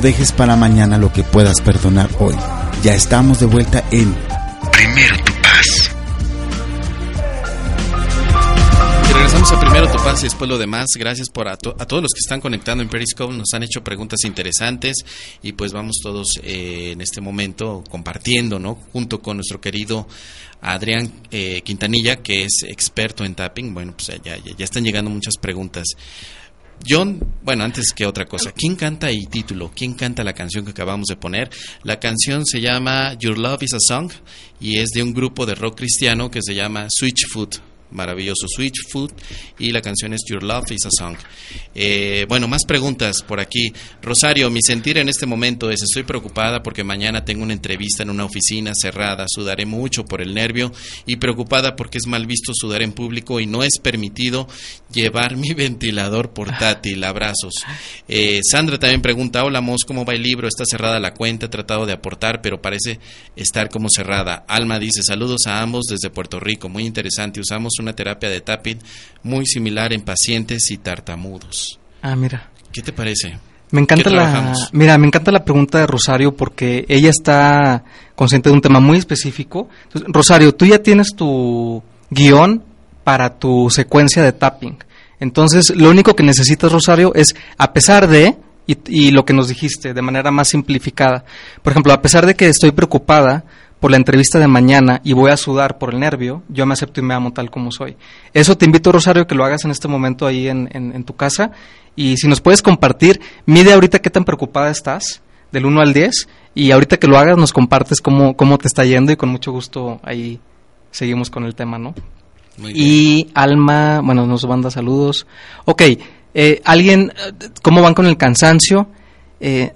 A: No dejes para mañana lo que puedas perdonar hoy. Ya estamos de vuelta en Primero tu paz.
C: Y regresamos a primero tu paz y después lo demás. Gracias por a, to- a todos los que están conectando en Periscope. Nos han hecho preguntas interesantes y pues vamos todos eh, en este momento compartiendo, ¿no? Junto con nuestro querido Adrián eh, Quintanilla, que es experto en tapping. Bueno, pues ya, ya, ya están llegando muchas preguntas. John, bueno, antes que otra cosa, ¿quién canta el título? ¿Quién canta la canción que acabamos de poner? La canción se llama Your Love is a Song y es de un grupo de rock cristiano que se llama Switchfoot. Maravilloso Switchfoot y la canción es Your Love is a Song. Eh, bueno, más preguntas por aquí. Rosario, mi sentir en este momento es estoy preocupada porque mañana tengo una entrevista en una oficina cerrada, sudaré mucho por el nervio y preocupada porque es mal visto sudar en público y no es permitido llevar mi ventilador portátil. Abrazos. Eh, Sandra también pregunta, hola Mos, ¿cómo va el libro? Está cerrada la cuenta, he tratado de aportar, pero parece estar como cerrada. Alma dice, saludos a ambos desde Puerto Rico, muy interesante. Usamos una terapia de tapping muy similar en pacientes y tartamudos.
D: Ah, mira.
C: ¿Qué te parece?
D: Me encanta
C: ¿Qué
D: la mira, me encanta la pregunta de Rosario porque ella está consciente de un tema muy específico. Entonces, Rosario, tú ya tienes tu guion para tu secuencia de tapping. Entonces, lo único que necesitas, Rosario, es a pesar de y, y lo que nos dijiste de manera más simplificada. Por ejemplo, a pesar de que estoy preocupada por la entrevista de mañana y voy a sudar por el nervio, yo me acepto y me amo tal como soy. Eso te invito, Rosario, que lo hagas en este momento ahí en, en- en tu casa. Y si nos puedes compartir, mide ahorita qué tan preocupada estás, del 1 al 10, y ahorita que lo hagas nos compartes cómo, cómo te está yendo y con mucho gusto ahí seguimos con el tema, ¿no?
C: Muy bien.
D: Y Alma, bueno, nos manda saludos. Ok, eh, alguien, eh, ¿cómo van con el cansancio? Eh,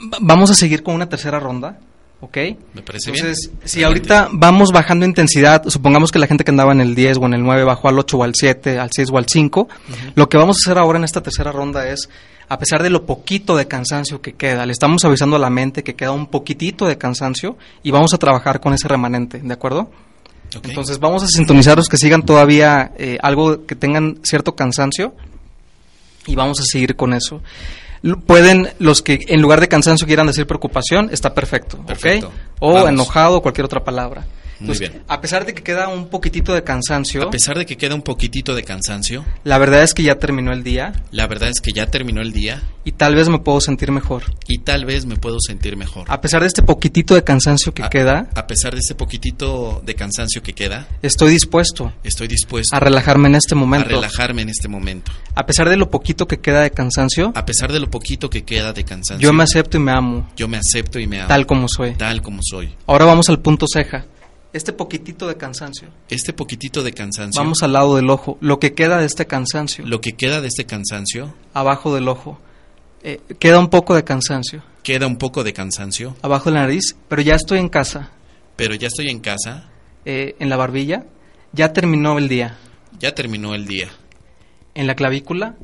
D: va- vamos a seguir con una tercera ronda, ¿ok?
C: Me parece bien.
D: Entonces, si ahorita vamos bajando intensidad, supongamos que la gente que andaba en el 10 o en el 9 bajó al 8 o al 7, al 6 o al 5, lo que vamos a hacer ahora en esta tercera ronda es, a pesar de lo poquito de cansancio que queda, le estamos avisando a la mente que queda un poquitito de cansancio y vamos a trabajar con ese remanente, ¿de acuerdo? Entonces vamos a sintonizar los que sigan todavía eh, algo que tengan cierto cansancio y vamos a seguir con eso. Pueden, los que en lugar de cansancio quieran decir preocupación, está perfecto, ¿ok? O
C: Vamos.
D: enojado cualquier otra palabra.
C: Muy
D: Entonces,
C: bien.
D: A pesar de que queda un poquitito de cansancio,
C: A pesar de que queda un poquitito de cansancio,
D: la verdad es que ya terminó el día
C: la verdad es que ya terminó el día
D: y tal vez me puedo sentir mejor.
C: y tal vez me puedo sentir mejor.
D: A pesar de este poquitito de cansancio que
C: A-
D: queda,
C: A pesar de ese poquitito de cansancio que queda,
D: estoy dispuesto
C: estoy dispuesto
D: a relajarme en este
C: a
D: momento.
C: relajarme en este momento.
D: A pesar de lo poquito que queda de cansancio,
C: A pesar de lo poquito que queda de cansancio,
D: yo me acepto y me amo,
C: yo me acepto y me amo
D: tal como soy.
C: tal como soy.
D: Ahora vamos al punto ceja. Este poquitito de cansancio.
C: Este poquitito de cansancio,
D: Vamos al lado del ojo. Lo que queda de este cansancio.
C: lo que queda de este cansancio,
D: Abajo del ojo. Eh, queda un poco de cansancio.
C: queda un poco de cansancio,
D: Abajo de la nariz. Pero ya estoy en casa.
C: pero ya estoy en casa,
D: eh, en la barbilla. Ya terminó el día.
C: ya terminó el día,
D: En la clavícula.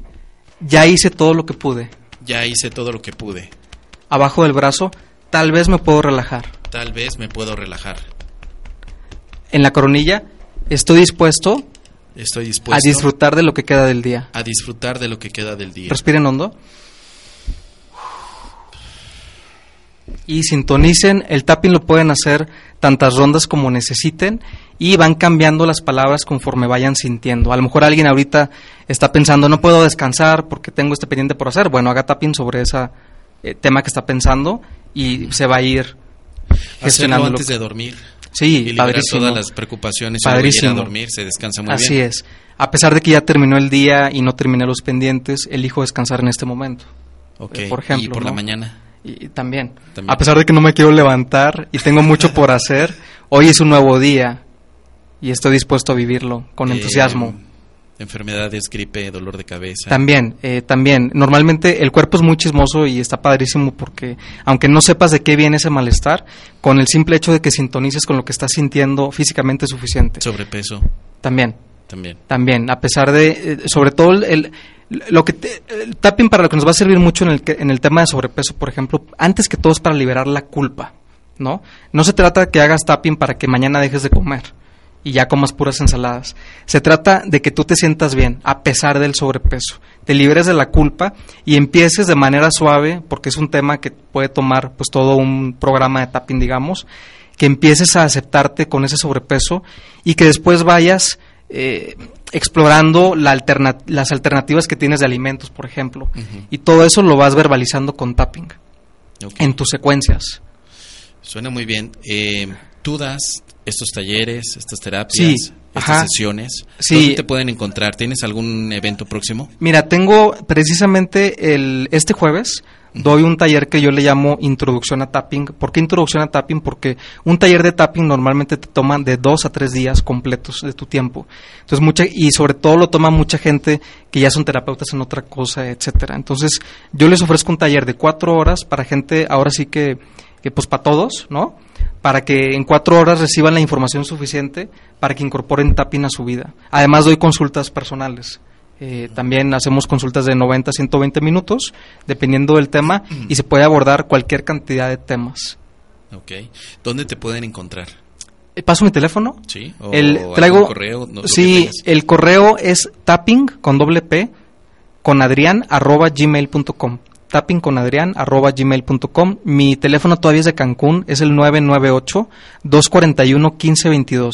D: Ya hice todo lo que pude.
C: ya hice todo lo que pude.
D: Abajo del brazo. Tal vez me puedo relajar.
C: Tal vez me puedo relajar.
D: En la coronilla. Estoy dispuesto
C: Estoy
D: a disfrutar de lo que queda del día.
C: a disfrutar de lo que queda del día.
D: Respiren hondo. Y sintonicen. El tapping lo pueden hacer tantas rondas como necesiten y van cambiando las palabras conforme vayan sintiendo. A lo mejor alguien ahorita está pensando, no puedo descansar porque tengo este pendiente por hacer. Bueno, haga tapping sobre ese tema que está pensando y se va a ir
C: Hacerlo
D: gestionando.
C: antes de dormir
D: Sí,
C: y
D: padrísimo.
C: todas las preocupaciones
D: Padrísimo.
C: a dormir, se descansa muy
D: Así
C: bien.
D: es. A pesar de que ya terminó el día y no terminé los pendientes, elijo descansar en este momento.
C: Ok,
D: Eh, por ejemplo,
C: y por la mañana.
D: Y también.
C: También.
D: A pesar de que no me quiero levantar y tengo mucho por hacer, hoy es un nuevo día y estoy dispuesto a vivirlo con
C: Eh,
D: entusiasmo.
C: Enfermedades, gripe, dolor de cabeza.
D: También, eh, también. Normalmente el cuerpo es muy chismoso y está padrísimo porque, aunque no sepas de qué viene ese malestar, con el simple hecho de que sintonices con lo que estás sintiendo físicamente es suficiente.
C: Sobrepeso
D: También.
C: también.
D: También, a pesar de, eh, sobre todo el, el- lo que te- el tapping para lo que nos va a servir mucho en el, en el tema de sobrepeso, por ejemplo, antes que todo es para liberar la culpa, ¿no? No se trata de que hagas tapping para que mañana dejes de comer y ya comas puras ensaladas. Se trata de que tú te sientas bien a pesar del sobrepeso, te liberes de la culpa y empieces de manera suave, porque es un tema que puede tomar pues todo un programa de tapping, digamos, que empieces a aceptarte con ese sobrepeso y que después vayas eh, explorando la alterna- las alternativas que tienes de alimentos, por ejemplo. Y todo eso lo vas verbalizando con tapping
C: Ok.
D: en tus secuencias.
C: Suena muy bien. Eh, ¿Tú das estos talleres, estas terapias,
D: Sí,
C: estas
D: ajá.
C: sesiones?
D: Sí.
C: ¿Dónde te pueden encontrar? ¿Tienes algún evento próximo?
D: Mira, tengo precisamente el, este jueves doy un taller que yo le llamo Introducción a Tapping. ¿Por qué Introducción a Tapping? Porque un taller de tapping normalmente te toma de dos a tres días completos de tu tiempo. Entonces, mucha, y sobre todo lo toma mucha gente que ya son terapeutas en otra cosa, etcétera. Entonces, yo les ofrezco un taller de cuatro horas para gente, ahora sí que, que pues para todos, ¿no? Para que en cuatro horas reciban la información suficiente para que incorporen tapping a su vida. Además, doy consultas personales. Eh, también hacemos consultas de 90 a 120 minutos, dependiendo del tema, y se puede abordar cualquier cantidad de temas.
C: Ok. ¿Dónde te pueden encontrar?
D: Eh, ¿Paso mi teléfono?
C: ¿Sí? ¿O
D: el, traigo,
C: correo? No,
D: sí, el correo es tapping con doble P con adrián arroba gmail.com. Tapping con adrián arroba gmail.com. Mi teléfono todavía es de Cancún, es el 998-241-1522.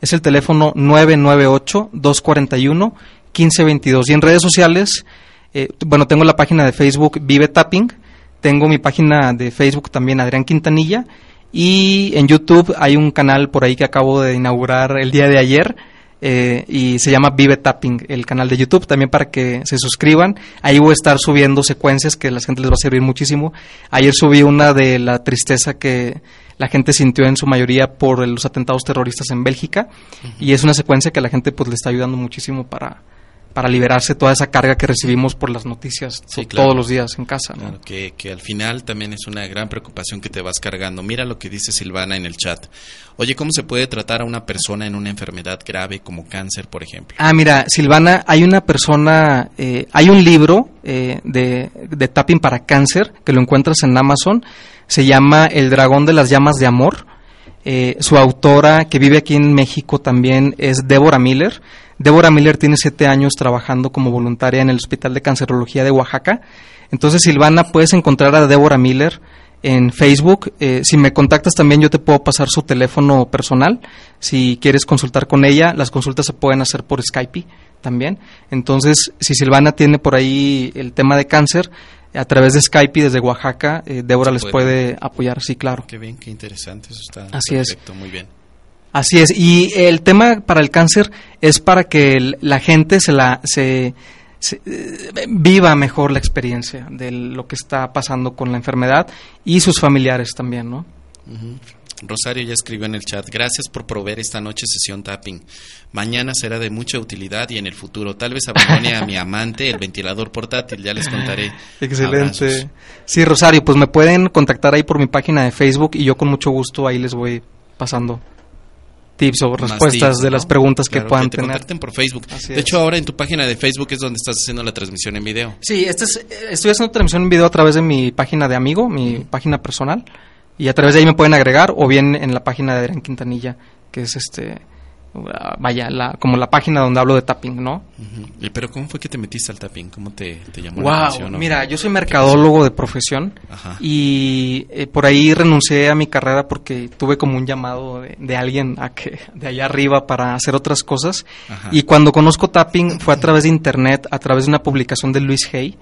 D: Es el teléfono 998-241-1522. Y en redes sociales Eh, bueno, tengo la página de Facebook Vive Tapping, tengo mi página de Facebook también Adrián Quintanilla y en YouTube hay un canal por ahí que acabo de inaugurar el día de ayer eh, y se llama Vive Tapping, el canal de YouTube, también para que se suscriban. Ahí voy a estar subiendo secuencias que a la gente les va a servir muchísimo. Ayer subí una de la tristeza que la gente sintió en su mayoría por los atentados terroristas en Bélgica y es una secuencia que a la gente pues le está ayudando muchísimo para, para liberarse toda esa carga que recibimos por las noticias todos los días en casa.
C: Claro, que, que, al final también es una gran preocupación que te vas cargando. Mira lo que dice Silvana en el chat. Oye, ¿cómo se puede tratar a una persona en una enfermedad grave como cáncer, por ejemplo?
D: Ah, mira, Silvana, hay una persona, eh, hay un libro eh, de, de tapping para cáncer que lo encuentras en Amazon. Se llama El dragón de las llamas de amor. Eh, su autora, que vive aquí en México también, es Débora Miller Débora Miller tiene siete años trabajando como voluntaria en el Hospital de Cancerología de Oaxaca. Entonces, Silvana, puedes encontrar a Débora Miller en Facebook. Eh, si me contactas también, yo te puedo pasar su teléfono personal. Si quieres consultar con ella, las consultas se pueden hacer por Skype también. Entonces, si Silvana tiene por ahí el tema de cáncer, a través de Skype desde Oaxaca, eh, Débora les puede. apoyar, sí, claro.
C: Qué bien, qué interesante, eso está
D: Así
C: perfecto, muy bien.
D: Así es, y el tema para el cáncer es para que la gente se la se, eh, viva mejor la experiencia de lo que está pasando con la enfermedad y sus familiares también, ¿no?
C: Rosario ya escribió en el chat, gracias por proveer esta noche sesión tapping. Mañana será de mucha utilidad y en el futuro. Tal vez abandone a mi amante el ventilador portátil, ya les contaré.
D: Excelente. Sí, Rosario, pues me pueden contactar ahí por mi página de Facebook y yo con mucho gusto ahí les voy pasando tips o respuestas de las preguntas que puedan
C: que
D: te
C: tener. Contacten por Facebook. de hecho, ahora en tu página de Facebook es donde estás haciendo la transmisión en video.
D: Sí, este es, estoy haciendo transmisión en video a través de mi página de amigo, mi página personal, y a través de ahí me pueden agregar o bien en la página de Adrián Quintanilla, que es este vaya, la, como la página donde hablo de tapping, ¿no?
C: Pero ¿cómo fue que te metiste al tapping? ¿Cómo te, llamó la atención?
D: Mira, yo soy mercadólogo de profesión y eh, por ahí renuncié a mi carrera porque tuve como un llamado de, alguien a que de allá arriba para hacer otras cosas. Y cuando conozco tapping fue a través de internet, a través de una publicación de Luis Hay.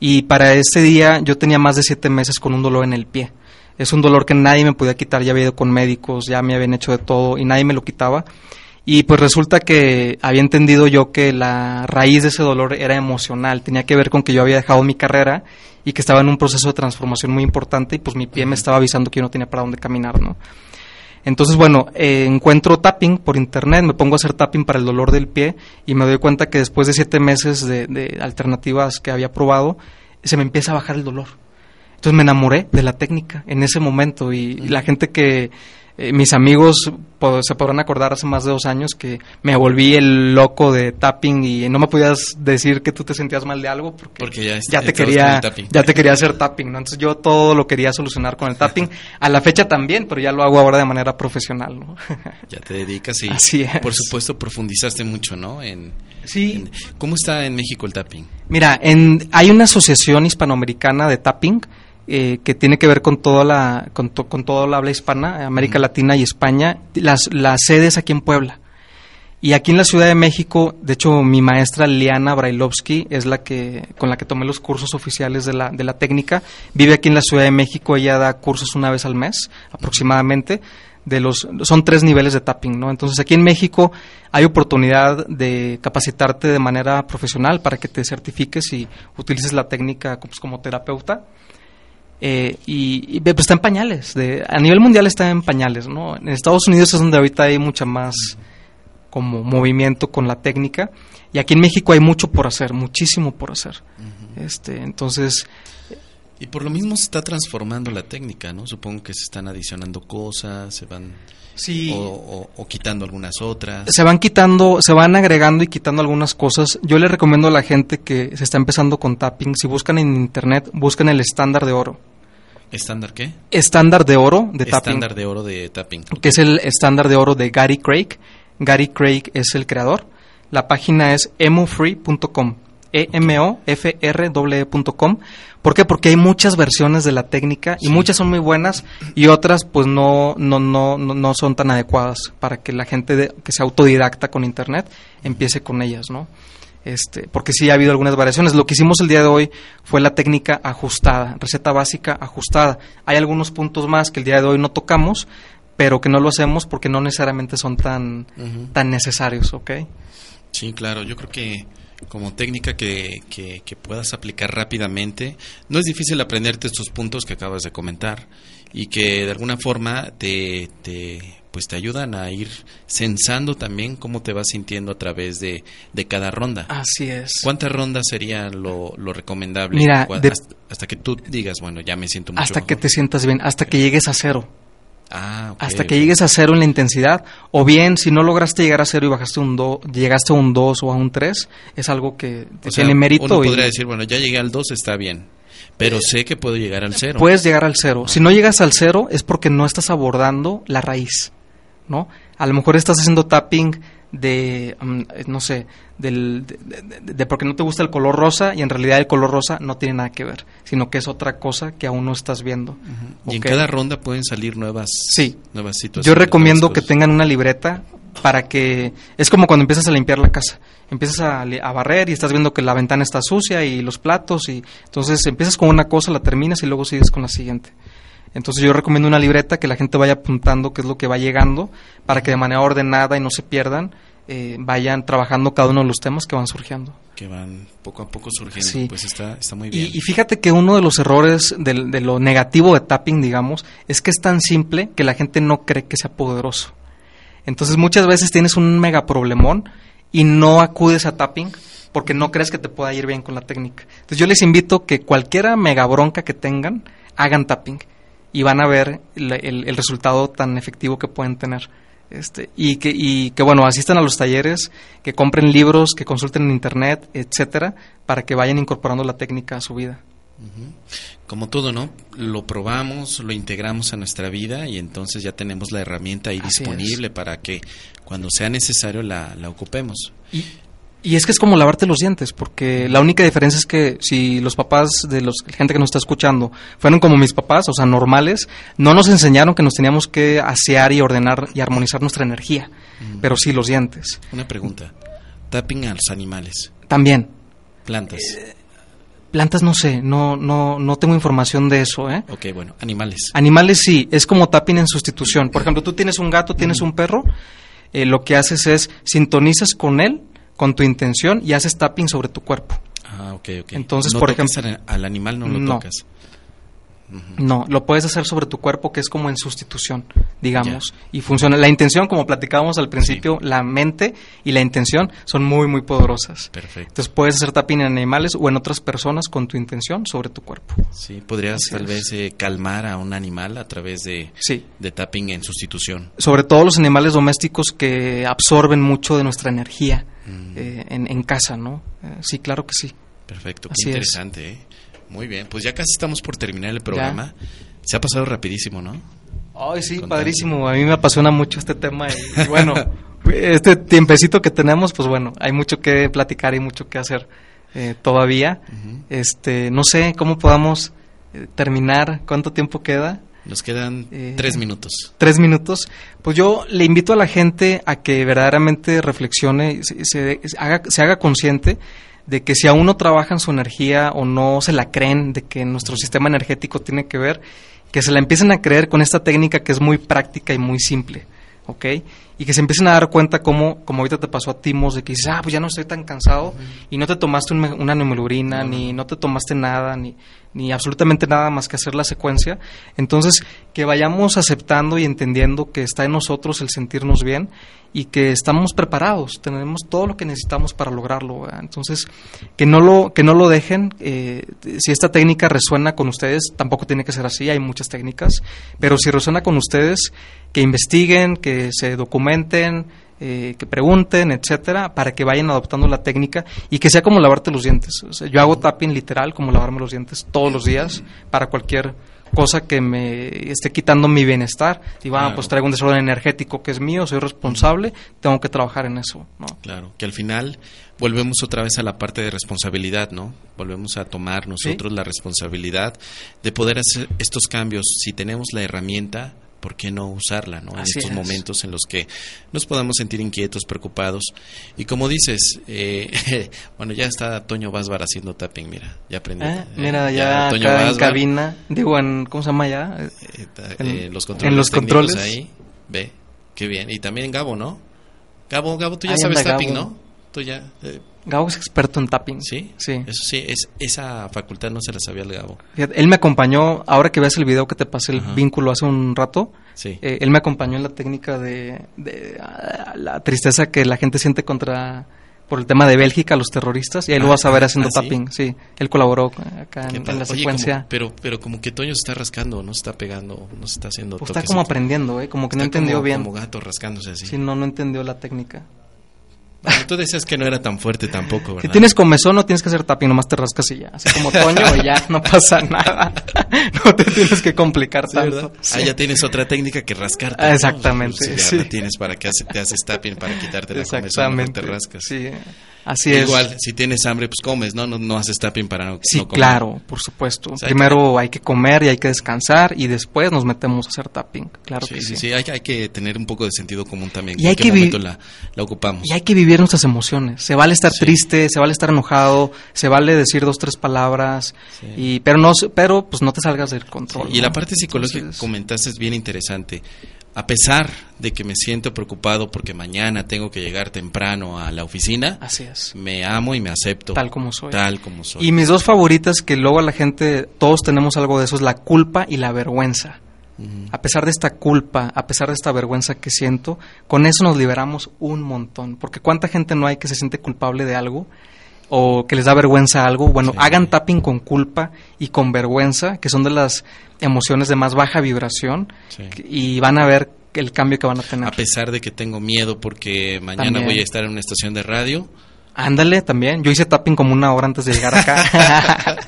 D: Y para ese día yo tenía más de siete meses con un dolor en el pie. Es un dolor que nadie me podía quitar, ya había ido con médicos, ya me habían hecho de todo y nadie me lo quitaba. Y pues resulta que había entendido yo que la raíz de ese dolor era emocional, tenía que ver con que yo había dejado mi carrera y que estaba en un proceso de transformación muy importante y pues mi pie me estaba avisando que yo no tenía para dónde caminar, ¿no? Entonces, bueno, eh, encuentro tapping por internet, me pongo a hacer tapping para el dolor del pie y me doy cuenta que después de siete meses de, de alternativas que había probado, se me empieza a bajar el dolor. Entonces me enamoré de la técnica en ese momento y la gente que eh, mis amigos se podrán acordar hace más de dos años que me volví el loco de tapping y no me podías decir que tú te sentías mal de algo porque, ya, te quería ya te quería hacer tapping ¿no? entonces yo todo lo quería solucionar con el tapping a la fecha también pero ya lo hago ahora de manera profesional ¿no?
C: ya te dedicas y por supuesto profundizaste mucho ¿no? en,
D: sí
C: cómo está en México el tapping
D: mira en, hay una asociación hispanoamericana de tapping eh, que tiene que ver con toda la con, con toda la habla hispana, América Latina y España, las, las sedes aquí en Puebla. Y aquí en la Ciudad de México, de hecho, mi maestra Liana Brailovsky es la que con la que tomé los cursos oficiales de la, de la técnica. Vive aquí en la Ciudad de México, ella da cursos una vez al mes aproximadamente. De los, son tres niveles de tapping, ¿no? Entonces aquí en México hay oportunidad de capacitarte de manera profesional para que te certifiques y utilices la técnica pues, como terapeuta eh, y, pues está en pañales. De, a nivel mundial está en pañales, ¿no? En Estados Unidos es donde ahorita hay mucha más como movimiento con la técnica y aquí en México hay mucho por hacer, muchísimo por hacer. Este, entonces
C: y por lo mismo se está transformando la técnica, ¿no? Supongo que se están adicionando cosas, se van
D: sí.
C: o, o, quitando algunas otras.
D: Se van quitando, se van agregando y quitando algunas cosas. Yo le recomiendo a la gente que se está empezando con tapping, si buscan en internet, busquen el estándar de oro.
C: ¿Estándar qué?
D: Estándar de oro de tapping.
C: Estándar de oro de tapping.
D: Que es el estándar de oro de Gary Craig. Gary Craig es el creador. La página es emofree.com. e m o f r ecom ¿Por qué? Porque hay muchas versiones de la técnica y muchas son muy buenas y otras pues no, no, no, no son tan adecuadas para que la gente que sea autodidacta con internet empiece con ellas, ¿no? Este, porque sí ha habido algunas variaciones. Lo que hicimos el día de hoy fue la técnica ajustada, receta básica ajustada. Hay algunos puntos más que el día de hoy no tocamos, pero que no lo hacemos porque no necesariamente son tan, tan necesarios, ¿ok?
C: Sí, claro, yo creo que como técnica que, que, que, puedas aplicar rápidamente, no es difícil aprenderte estos puntos que acabas de comentar y que de alguna forma te, te pues te ayudan a ir sensando también cómo te vas sintiendo a través de, de cada ronda.
D: Así es.
C: ¿Cuántas rondas sería lo, lo recomendable?
D: Mira,
C: hasta, hasta, que tú digas, bueno, ya me siento mucho
D: Hasta
C: mejor.
D: que te sientas bien, hasta que llegues a cero.
C: Ah, okay,
D: hasta que llegues a cero en la intensidad, o bien si no lograste llegar a cero y bajaste un do, llegaste a un 2 o a un 3, es algo que
C: o
D: tiene
C: sea,
D: mérito.
C: Uno
D: y
C: podría decir, bueno, ya llegué al 2, está bien, pero sé que puedo llegar al cero.
D: Puedes llegar al cero. Si no llegas al cero es porque no estás abordando la raíz, ¿no? A lo mejor estás haciendo tapping de, um, no sé, del, de, de, de, porque no te gusta el color rosa y en realidad el color rosa no tiene nada que ver, sino que es otra cosa que aún no estás viendo. Uh
C: -huh. Y en cada ronda pueden salir nuevas,
D: sí.
C: nuevas situaciones.
D: Yo recomiendo que tengan una libreta para que es como cuando empiezas a limpiar la casa. Empiezas a, a, barrer y estás viendo que la ventana está sucia y los platos y entonces empiezas con una cosa, la terminas y luego sigues con la siguiente. Entonces yo recomiendo una libreta que la gente vaya apuntando qué es lo que va llegando para que de manera ordenada y no se pierdan eh, vayan trabajando cada uno de los temas que van surgiendo.
C: Que van poco a poco surgiendo, sí. pues está, está muy bien.
D: Y, y, fíjate que uno de los errores de, de, lo negativo de tapping, digamos, es que es tan simple que la gente no cree que sea poderoso. Entonces muchas veces tienes un mega problemón y no acudes a tapping porque no crees que te pueda ir bien con la técnica. Entonces yo les invito que cualquiera mega bronca que tengan, hagan tapping y van a ver el, el, el resultado tan efectivo que pueden tener. Este, y, que, y que, bueno, asistan a los talleres, que compren libros, que consulten en internet, etcétera, para que vayan incorporando la técnica a su vida.
C: Como todo, ¿no? Lo probamos, lo integramos a nuestra vida y entonces ya tenemos la herramienta ahí
D: Así
C: disponible
D: es.
C: para que cuando sea necesario la, la ocupemos.
D: Y, y es que es como lavarte los dientes, porque la única diferencia es que si los papás de los gente que nos está escuchando fueron como mis papás, o sea, normales, no nos enseñaron que nos teníamos que asear y ordenar y armonizar nuestra energía, mm. pero sí los dientes.
C: Una pregunta, tapping a los animales.
D: También.
C: Plantas.
D: Eh, plantas no sé, no no no tengo información de eso, ¿eh?
C: Ok, bueno, animales.
D: Animales sí, es como tapping en sustitución. Por ejemplo, tú tienes un gato, tienes mm. un perro, eh, lo que haces es sintonizas con él con tu intención y haces tapping sobre tu cuerpo.
C: Ah, ok, ok.
D: Entonces,
C: no
D: por ejemplo,
C: al, al, animal no lo
D: no.
C: tocas.
D: Uh -huh. No, lo puedes hacer sobre tu cuerpo, que es como en sustitución, digamos, yeah. y funciona. La intención, como platicábamos al principio, sí. la mente y la intención son muy, muy poderosas.
C: Perfecto.
D: Entonces puedes hacer tapping en animales o en otras personas con tu intención sobre tu cuerpo.
C: Sí, podrías
D: Así
C: tal
D: es.
C: vez eh, calmar a un animal a través de,
D: sí.
C: de tapping en sustitución.
D: Sobre todo los animales domésticos que absorben mucho de nuestra energía. Eh, en, en, casa, ¿no? Eh, sí, claro que sí.
C: Perfecto, qué
D: Así
C: interesante, ¿eh? Muy bien, pues ya casi estamos por terminar el programa. Ya. Se ha pasado rapidísimo, ¿no?
D: Ay, sí, padrísimo. A mí me apasiona mucho este tema y, y bueno, este tiempecito que tenemos, pues bueno, hay mucho que platicar y mucho que hacer eh, todavía. Uh -huh. Este, no sé cómo podamos eh, terminar, cuánto tiempo queda.
C: Nos quedan eh, tres minutos.
D: Tres minutos. Pues yo le invito a la gente a que verdaderamente reflexione, se, se, haga, se haga consciente de que si aún no trabajan su energía o no se la creen de que nuestro sistema energético tiene que ver, que se la empiecen a creer con esta técnica que es muy práctica y muy simple, ¿ok? Y que se empiecen a dar cuenta como, como ahorita te pasó a Timos, de que dices, ah, pues ya no estoy tan cansado, uh -huh. y no te tomaste un, una neumolurina, uh -huh. ni no te tomaste nada, ni, ni absolutamente nada más que hacer la secuencia. Entonces, que vayamos aceptando y entendiendo que está en nosotros el sentirnos bien y que estamos preparados, tenemos todo lo que necesitamos para lograrlo. Entonces, que no lo, que no lo dejen. Eh, si esta técnica resuena con ustedes, tampoco tiene que ser así, hay muchas técnicas, pero si resuena con ustedes, que investiguen, que se documenten, eh, que pregunten, etcétera, para que vayan adoptando la técnica y que sea como lavarte los dientes. O sea, yo hago tapping literal, como lavarme los dientes todos los días para cualquier cosa que me esté quitando mi bienestar. Digo, claro. ah, pues traigo un desorden energético que es mío, soy responsable, tengo que trabajar en eso. ¿no?
C: Claro, que al final volvemos otra vez a la parte de responsabilidad, ¿no? Volvemos a tomar nosotros ¿Sí? la responsabilidad de poder hacer estos cambios. Si tenemos la herramienta, ¿por qué no usarla, no? En
D: Así
C: estos
D: es.
C: momentos en los que nos podamos sentir inquietos, preocupados. Y como dices, eh, bueno, ya está Toño Vásbar haciendo tapping, mira, ya aprendí.
D: Eh, Mira, ya,
C: Toño
D: acá en cabina, digo, en, ¿cómo se llama ya?
C: eh,
D: en-
C: eh, los controles
D: en los controles.
C: ahí, ve, qué bien. Y también Gabo, ¿no? Gabo, Gabo, tú ya sabes tapping,
D: Gabo.
C: ¿no? Tú ya, eh,
D: Gabo es experto en tapping.
C: ¿sí?
D: Sí.
C: Eso sí, es, esa facultad no se la sabía el Gabo.
D: Fíjate, Él me acompañó, ahora que veas el video que te pasé el
C: Ajá.
D: vínculo hace un rato,
C: Sí.
D: eh, él me acompañó en la técnica de, de, la tristeza que la gente siente contra por el tema de Bélgica, los terroristas, y ahí lo vas a ver
C: ah,
D: haciendo
C: ¿ah, sí?
D: tapping, sí. Él colaboró acá en, la
C: Oye,
D: secuencia.
C: como- pero, pero como que Toño se está rascando, no se está pegando, no se está haciendo
D: Pues está como aprendiendo, ¿eh? Como que no entendió
C: como-
D: bien.
C: Como gato rascándose así.
D: Sí, no, no entendió la técnica.
C: Bueno, tú decías que no era tan fuerte tampoco, ¿verdad?
D: Si tienes comezón no tienes que hacer tapping, nomás te rascas y ya. Así como Toño y ya, no pasa nada. No te tienes que complicar
C: Sí,
D: tanto.
C: Ah, ya tienes otra técnica que rascarte.
D: Ah,
C: ¿no?
D: exactamente,
C: Pues ya
D: sí.
C: la tienes para que te haces tapping para quitarte la comezón, mejor te rascas.
D: Sí, así es.
C: Igual, si tienes hambre, pues comes, ¿no? No, no haces tapping para no,
D: Sí,
C: no comer.
D: claro, por supuesto.
C: O sea, hay
D: Primero hay que comer y hay que descansar y después nos metemos a hacer tapping. Claro
C: Sí,
D: que
C: sí,
D: sí.
C: sí, hay, hay que tener un poco de sentido común también.
D: Y
C: ¿En
D: hay
C: qué
D: que
C: momento la, la ocupamos?
D: Y hay que vivir nuestras emociones. Se vale estar
C: Sí.
D: triste, se vale estar enojado, se vale decir dos, tres palabras, y, pero no, pero pues no te salgas del control.
C: Y
D: ¿no?
C: la parte psicológica que comentaste es bien interesante. A pesar de que me siento preocupado porque mañana tengo que llegar temprano a la oficina,
D: Así es.
C: me amo y me acepto.
D: Tal como soy.
C: Tal como soy.
D: Y mis dos favoritas, que luego a la gente, todos tenemos algo de eso, es la culpa y la vergüenza. A pesar de esta culpa, a pesar de esta vergüenza que siento, con eso nos liberamos un montón. Porque cuánta gente no hay que se siente culpable de algo o que les da vergüenza algo. Bueno,
C: Sí.
D: hagan tapping con culpa y con vergüenza, que son de las emociones de más baja vibración,
C: Sí.
D: y van a ver el cambio que van a tener.
C: A pesar de que tengo miedo porque mañana
D: También.
C: voy a estar en una estación de radio.
D: Ándale, también. Yo hice tapping como una hora antes de llegar acá.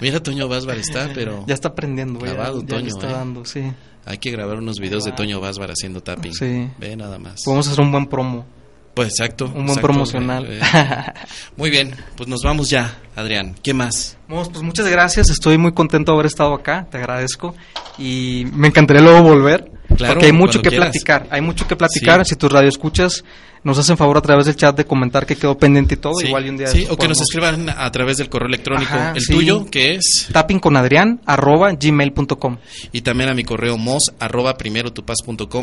C: Mira, Toño Vásbar está, pero
D: ya está aprendiendo, ya,
C: Clavado,
D: ya
C: Toño,
D: está
C: ¿eh?
D: dando, sí.
C: hay que grabar unos videos de Toño Vásbar haciendo tapping.
D: Sí.
C: Ve nada más.
D: Podemos hacer un buen promo.
C: Pues exacto.
D: Un buen
C: exacto.
D: promocional.
C: Eh, Muy bien, pues nos vamos ya, Adrián. ¿Qué más?
D: Vamos, pues muchas gracias, estoy muy contento de haber estado acá, te agradezco y me encantaría luego volver
C: Claro,
D: porque hay mucho que
C: quieras.
D: platicar, hay mucho que platicar,
C: Sí.
D: si tus radioescuchas nos hacen favor a través del chat de comentar que quedó pendiente y todo,
C: Sí,
D: igual y un día
C: sí, o que nos escriban a través del correo electrónico.
D: Ajá,
C: el
D: sí.
C: tuyo, que es,
D: tapping con Adrián arroba gmail.com
C: y también a mi correo mos arroba primero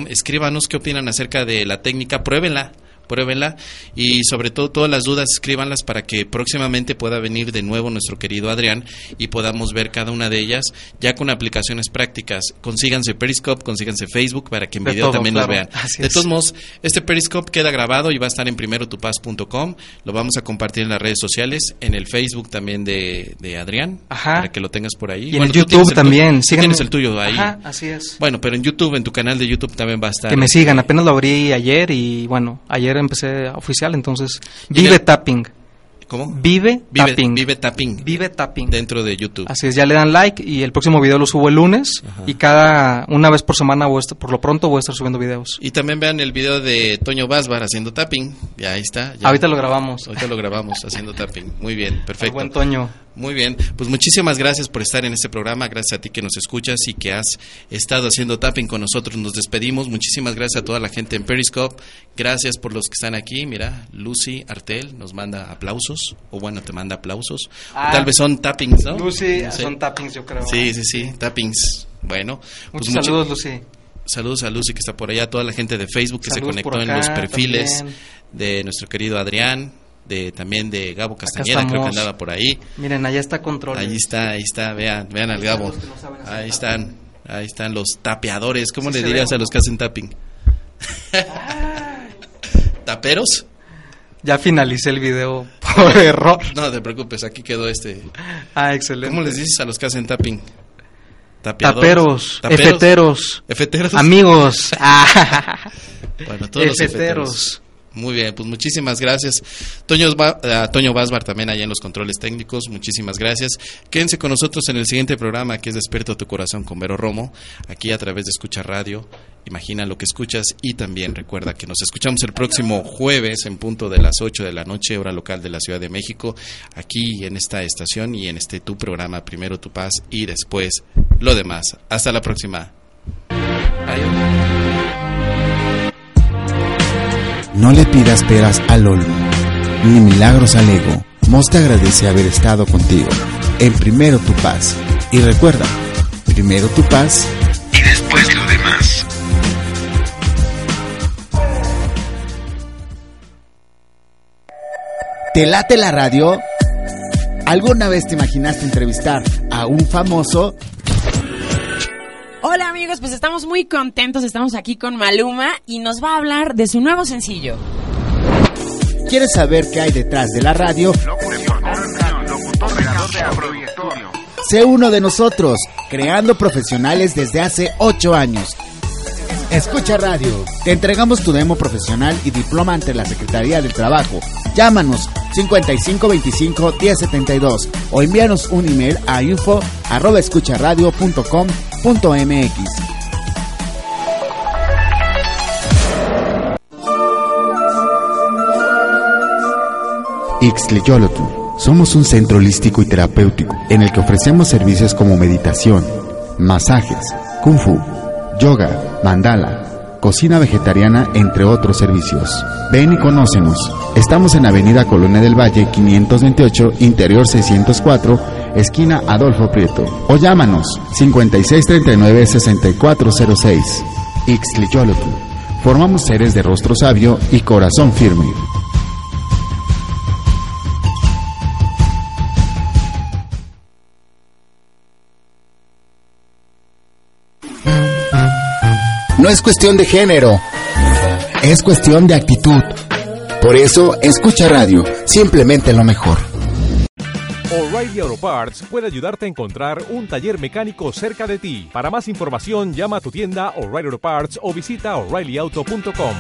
C: Escríbanos qué opinan acerca de la técnica, pruébenla. Pruébenla y sobre todo todas las dudas escríbanlas para que próximamente pueda venir de nuevo nuestro querido Adrián y podamos ver cada una de ellas ya con aplicaciones prácticas. Consíganse Periscope, consíganse Facebook para que en
D: De
C: video
D: todo,
C: también
D: claro.
C: nos vean.
D: Así
C: de
D: es.
C: todos modos, este Periscope queda grabado y va a estar en primerotupaz.com. Lo vamos a compartir en las redes sociales, en el Facebook también de, de Adrián,
D: Ajá.
C: para que lo tengas por ahí.
D: y en
C: Bueno,
D: el
C: tú
D: YouTube
C: el
D: también,
C: tú tienes el tuyo ahí.
D: Ajá, así es.
C: Bueno, pero en YouTube, en tu canal de YouTube también va a estar.
D: que me
C: este,
D: sigan, apenas lo abrí ayer y bueno, ayer empecé oficial, entonces vive tapping,
C: ¿Cómo?
D: vive,
C: Vive
D: tapping,
C: Vive tapping.
D: vive tapping.
C: Dentro de YouTube.
D: Así es, ya le dan like y el próximo video lo subo el lunes
C: Ajá.
D: y cada una vez por semana voy a estar- por lo pronto voy a estar subiendo videos.
C: Y también vean el video de Toño Vásbar haciendo tapping. Ya ahí está. ya.
D: Ahorita lo grabamos.
C: Ahorita lo grabamos haciendo tapping. Muy bien,
D: El
C: perfecto.
D: buen Toño.
C: Muy bien, pues muchísimas gracias por estar en este programa, gracias a ti que nos escuchas y que has estado haciendo tapping con nosotros. Nos despedimos, muchísimas gracias a toda la gente en Periscope, gracias por los que están aquí. Mira, Lucy Artel nos manda aplausos, o bueno, te manda aplausos. O
D: Ah.
C: tal vez son tappings, ¿no?
D: Lucy,
C: No sé.
D: son tappings yo creo.
C: Sí, sí, sí, tappings. Bueno, pues
D: Muchos saludos Lucy.
C: Saludos a Lucy que está por allá, a toda la gente de Facebook que
D: Saludos
C: se conectó en los perfiles
D: también.
C: de nuestro querido Adrián, de también de Gabo Castañeda, creo que andaba por ahí.
D: Miren, allá está control.
C: Ahí está, ahí está, vean, vean al Gabo.
D: no
C: Ahí están, ahí están los tapeadores. ¿Cómo
D: Sí
C: le dirías
D: ve,
C: a los que hacen tapping? ¿Taperos?
D: Ya finalicé el video por error.
C: No te preocupes, aquí quedó este.
D: Ah, excelente.
C: ¿Cómo les dices a los que hacen tapping?
D: Taperos,
C: Taperos.
D: efeteros,
C: Efeteros.
D: amigos. Ah,
C: Bueno, todos los
D: efeteros.
C: Muy bien, pues muchísimas gracias. Toño, Va- a Toño Vásbar también allá en los controles técnicos, muchísimas gracias. Quédense con nosotros en el siguiente programa que es Despierta tu Corazón con Vero Romo, aquí a través de Escucha Radio. Imagina lo que escuchas y también recuerda que nos escuchamos el próximo jueves en punto de las 8 de la noche, hora local de la Ciudad de México, aquí en esta estación y en este tu programa, primero tu paz y después lo demás. Hasta la próxima. Bye.
A: No le pidas peras al olmo, ni milagros al ego. Mos te agradece haber estado contigo. En primero tu paz. Y recuerda, primero tu paz y después lo demás. ¿Te late la radio? ¿Alguna vez te imaginaste entrevistar a un famoso?
B: Hola amigos, pues estamos muy contentos, estamos aquí con Maluma y nos va a hablar de su nuevo sencillo.
A: ¿Quieres saber qué hay detrás de la radio? Sé uno de nosotros, creando profesionales desde hace 8 años. Escucha radio. Te entregamos tu demo profesional y diploma ante la Secretaría del Trabajo. Llámanos 5525 1072 o envíanos un email a info arroba. Somos un centro holístico y terapéutico en el que ofrecemos servicios como meditación, masajes, kung fu, yoga, mandala, cocina vegetariana, entre otros servicios. Ven y conócenos. Estamos en Avenida Colonia del Valle 528, Interior 604, esquina Adolfo Prieto. O llámanos 5639-6406. Ixtleyolotl. Formamos seres de rostro sabio y corazón firme. no es cuestión de género, es cuestión de actitud. Por eso, escucha radio, simplemente lo mejor.
F: O'Reilly Auto Parts puede ayudarte a encontrar un taller mecánico cerca de ti. Para más información, llama a tu tienda O'Reilly Auto Parts o visita oreillyauto.com.